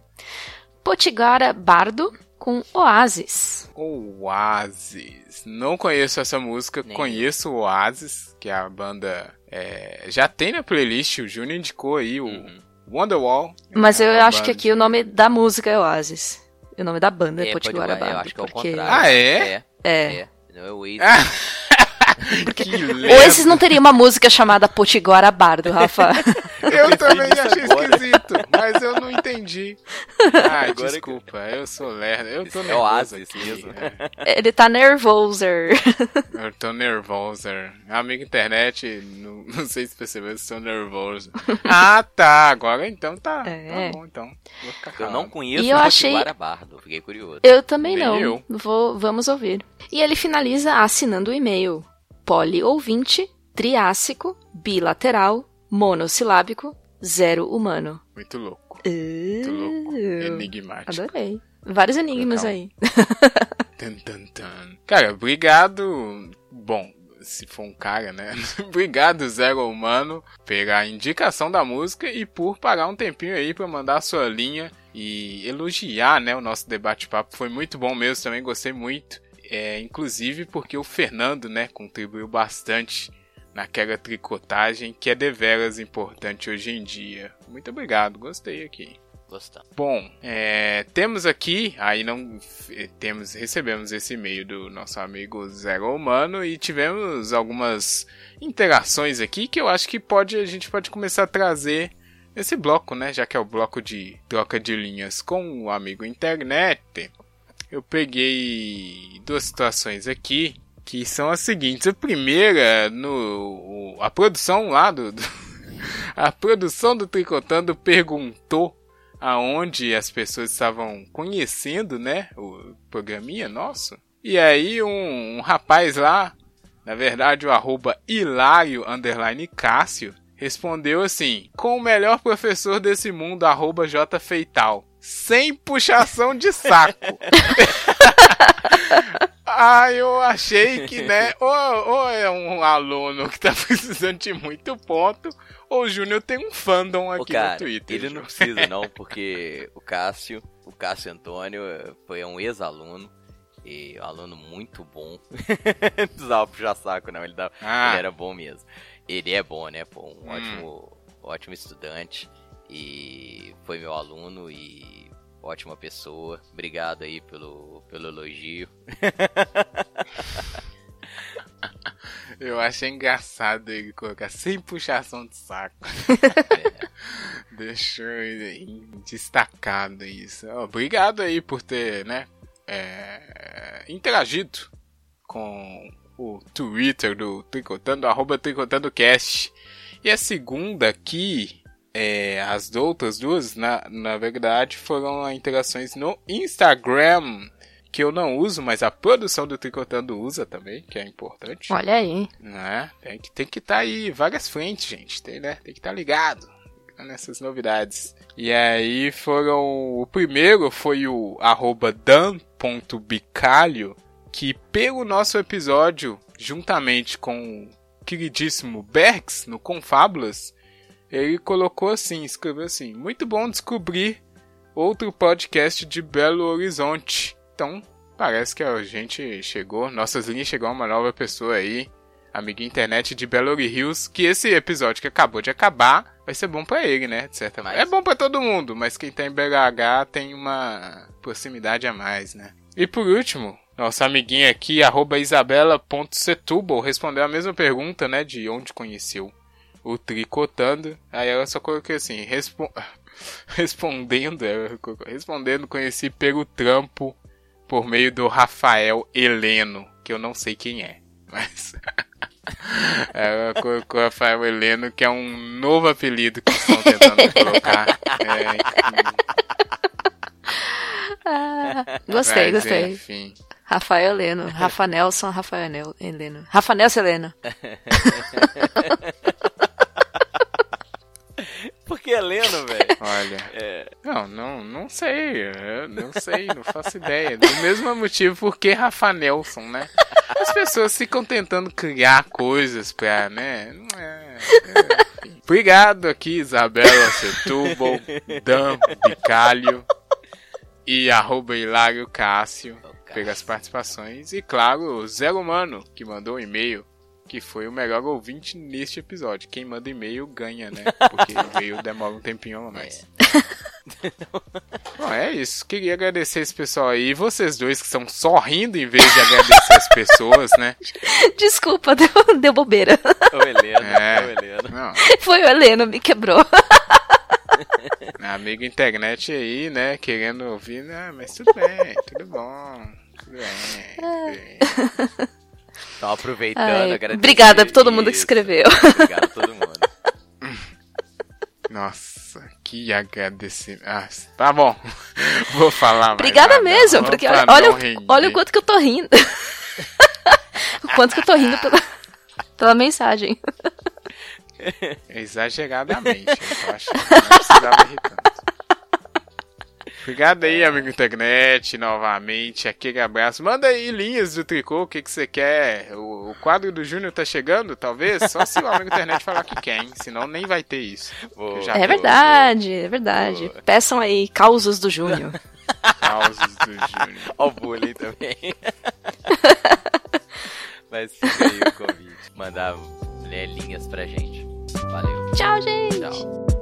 Speaker 2: Potigara Bardo com Oasis.
Speaker 1: Oasis. Não conheço essa música,
Speaker 3: Nem
Speaker 1: conheço o Oasis, que é a banda. é, já tem na playlist, o Júnior indicou aí o
Speaker 3: Uhum.
Speaker 1: Wonderwall.
Speaker 2: Mas
Speaker 1: É
Speaker 2: eu acho que
Speaker 1: banda
Speaker 2: aqui o nome da música é Oasis. E o nome da banda é,
Speaker 3: É,
Speaker 2: Potiguara
Speaker 3: eu acho que é o
Speaker 2: porque...
Speaker 3: contrário.
Speaker 1: Ah, é?
Speaker 3: É.
Speaker 2: É.
Speaker 3: É. Não é o Oasis.
Speaker 1: Que
Speaker 2: Oasis não teria uma música chamada Potiguara Bardo, Rafa.
Speaker 1: Eu também achei
Speaker 3: agora.
Speaker 1: esquisito, mas eu não entendi. Ah,
Speaker 3: Agora que-
Speaker 1: desculpa, eu sou lerdo. Eu tô
Speaker 3: É
Speaker 1: nervoso aqui.
Speaker 3: mesmo.
Speaker 1: é.
Speaker 2: Ele tá nervoser.
Speaker 1: Eu tô nervoso. Amigo internet, não, não sei se percebeu, eu estou nervoso. Ah, tá. Agora então tá.
Speaker 2: É.
Speaker 1: Tá bom, então.
Speaker 3: Eu não conheço
Speaker 2: E eu
Speaker 3: o
Speaker 2: achei-
Speaker 3: Potiguara Bardo. Fiquei curioso.
Speaker 2: Eu também
Speaker 1: Nem
Speaker 2: não.
Speaker 1: eu.
Speaker 2: Vou, vamos ouvir. E ele finaliza assinando o e-mail: poliouvinte, triássico, bilateral, monossilábico, zero humano.
Speaker 1: Muito louco. Muito louco.
Speaker 2: Uh,
Speaker 1: Enigmático.
Speaker 2: Adorei. Vários enigmas
Speaker 1: Legal.
Speaker 2: aí.
Speaker 1: Tan, tan, tan. Cara, obrigado. Bom, se for um cara, né? obrigado, Zero Humano, pela indicação da música e por pagar um tempinho aí pra mandar a sua linha e elogiar, né? O nosso debate-papo foi muito bom mesmo, também gostei muito. É, inclusive porque o Fernando, né, contribuiu bastante naquela tricotagem que é deveras importante hoje em dia. Muito obrigado, gostei aqui. Bom, é, temos aqui, aí não f- temos, recebemos esse e-mail do nosso amigo Zero Humano e tivemos algumas interações aqui que eu acho que pode a gente pode começar a trazer esse bloco, né? Já que é o bloco de troca de linhas com o amigo internet. Eu peguei duas situações aqui que são as seguintes. A primeira, no a produção lá do, do a produção do Tricotando perguntou aonde as pessoas estavam conhecendo, né, o programinha nosso. E aí um, um rapaz lá, na verdade o arroba hilário underline Cássio, respondeu assim, com o melhor professor desse mundo, arroba jfeital, sem puxação de saco. Ah, eu achei que, né, ou, ou é um aluno que tá precisando de muito ponto, ou o Júnior tem um fandom
Speaker 3: Ô,
Speaker 1: aqui
Speaker 3: cara,
Speaker 1: no Twitter.
Speaker 3: ele não precisa não, porque o Cássio, o Cássio Antônio eh, foi um ex-aluno e um aluno muito bom. não precisava puxar saco não, ele, dava,
Speaker 1: Ah.
Speaker 3: ele era bom mesmo. Ele é bom, né, pô, um
Speaker 1: Hum.
Speaker 3: ótimo, ótimo estudante e foi meu aluno e ótima pessoa. Obrigado aí pelo, pelo elogio.
Speaker 1: Eu achei engraçado ele colocar sem puxação de saco. Deixou ele destacado isso. Obrigado aí por ter, né, é, interagido com o Twitter do Tricotando, arroba TricotandoCast. E a segunda aqui, é, as outras duas, na, na verdade, foram interações no Instagram, que eu não uso, mas a produção do Tricotando usa também, que é importante.
Speaker 2: Olha aí.
Speaker 1: Né? Tem que tem que estar aí várias frentes, gente. Tem, né? Tem que estar ligado. nessas novidades. E aí foram. O primeiro foi o arroba dan.bicalho, que pelo nosso episódio, juntamente com o queridíssimo Bergs, no Confábulas, ele colocou assim, escreveu assim: Muito bom descobrir outro podcast de Belo Horizonte. Então, parece que a gente chegou, nossas linhas chegou uma nova pessoa aí, amiga internet de Belo Horizonte, que esse episódio que acabou de acabar vai ser bom para ele, né? De certa mas... É bom para todo mundo, mas quem tá em BH tem uma proximidade a mais, né? E por último, nossa amiguinha aqui, isabela.setúbal, respondeu a mesma pergunta, né? De onde conheceu o Tricotando. Aí ela só colocou assim, respo respondendo, respondendo, conheci pelo trampo por meio do Rafael Heleno, que eu não sei quem é, mas ela colocou Rafael Heleno, que é um novo apelido que estão tentando colocar. É,
Speaker 2: ah, gostei, mas, gostei. Enfim. Rafael Heleno, Rafa Nelson, Rafael Heleno. Rafa Nelson Heleno.
Speaker 3: Por que Heleno, velho?
Speaker 1: Olha. É... Não, não, não sei. Eu não sei, não faço ideia. Do mesmo motivo porque Rafa Nelson, né? As pessoas ficam tentando criar coisas pra, né? É, é, Obrigado aqui, Isabela Setúbal, Dan Bicalho e arroba Hilário Cássio pelas participações. E claro, o Zé Humano, que mandou um e-mail que foi o melhor ouvinte neste episódio. Quem manda e-mail ganha, né? Porque o e-mail demora um tempinho a mais. É. Bom, é isso. Queria agradecer esse pessoal aí. E vocês dois que estão sorrindo em vez de agradecer as pessoas, né?
Speaker 2: Desculpa, deu, deu bobeira.
Speaker 3: O Heleno, é, o Heleno.
Speaker 2: Não. Foi o Heleno, me quebrou.
Speaker 1: Amigo internet aí, né? Querendo ouvir, né? Mas tudo bem, tudo bom. Tudo bem, tudo
Speaker 3: bem. Então, aproveitando,
Speaker 2: Ai, Obrigada a todo mundo que escreveu.
Speaker 3: Obrigado a todo mundo.
Speaker 1: Nossa, que agradecimento. Ah, tá bom. Vou falar
Speaker 2: Obrigada mesmo, porque olha, olha o quanto que eu tô rindo. o quanto que eu tô rindo pela, pela mensagem.
Speaker 1: Exageradamente. Eu acho que não precisava rir tanto. Obrigado aí, amigo internet, novamente. Aquele abraço. Manda aí linhas do tricô, o que, que você quer. O, o quadro do Júnior tá chegando, talvez? Só se o amigo internet falar que quer, hein? Senão nem vai ter isso.
Speaker 2: é verdade, é verdade. Peçam aí causos do Júnior.
Speaker 1: causos do Júnior.
Speaker 3: Ó o bullying também. Mas fica aí o convite. Mandar né, linhas pra gente. Valeu.
Speaker 2: Tchau, gente. Tchau.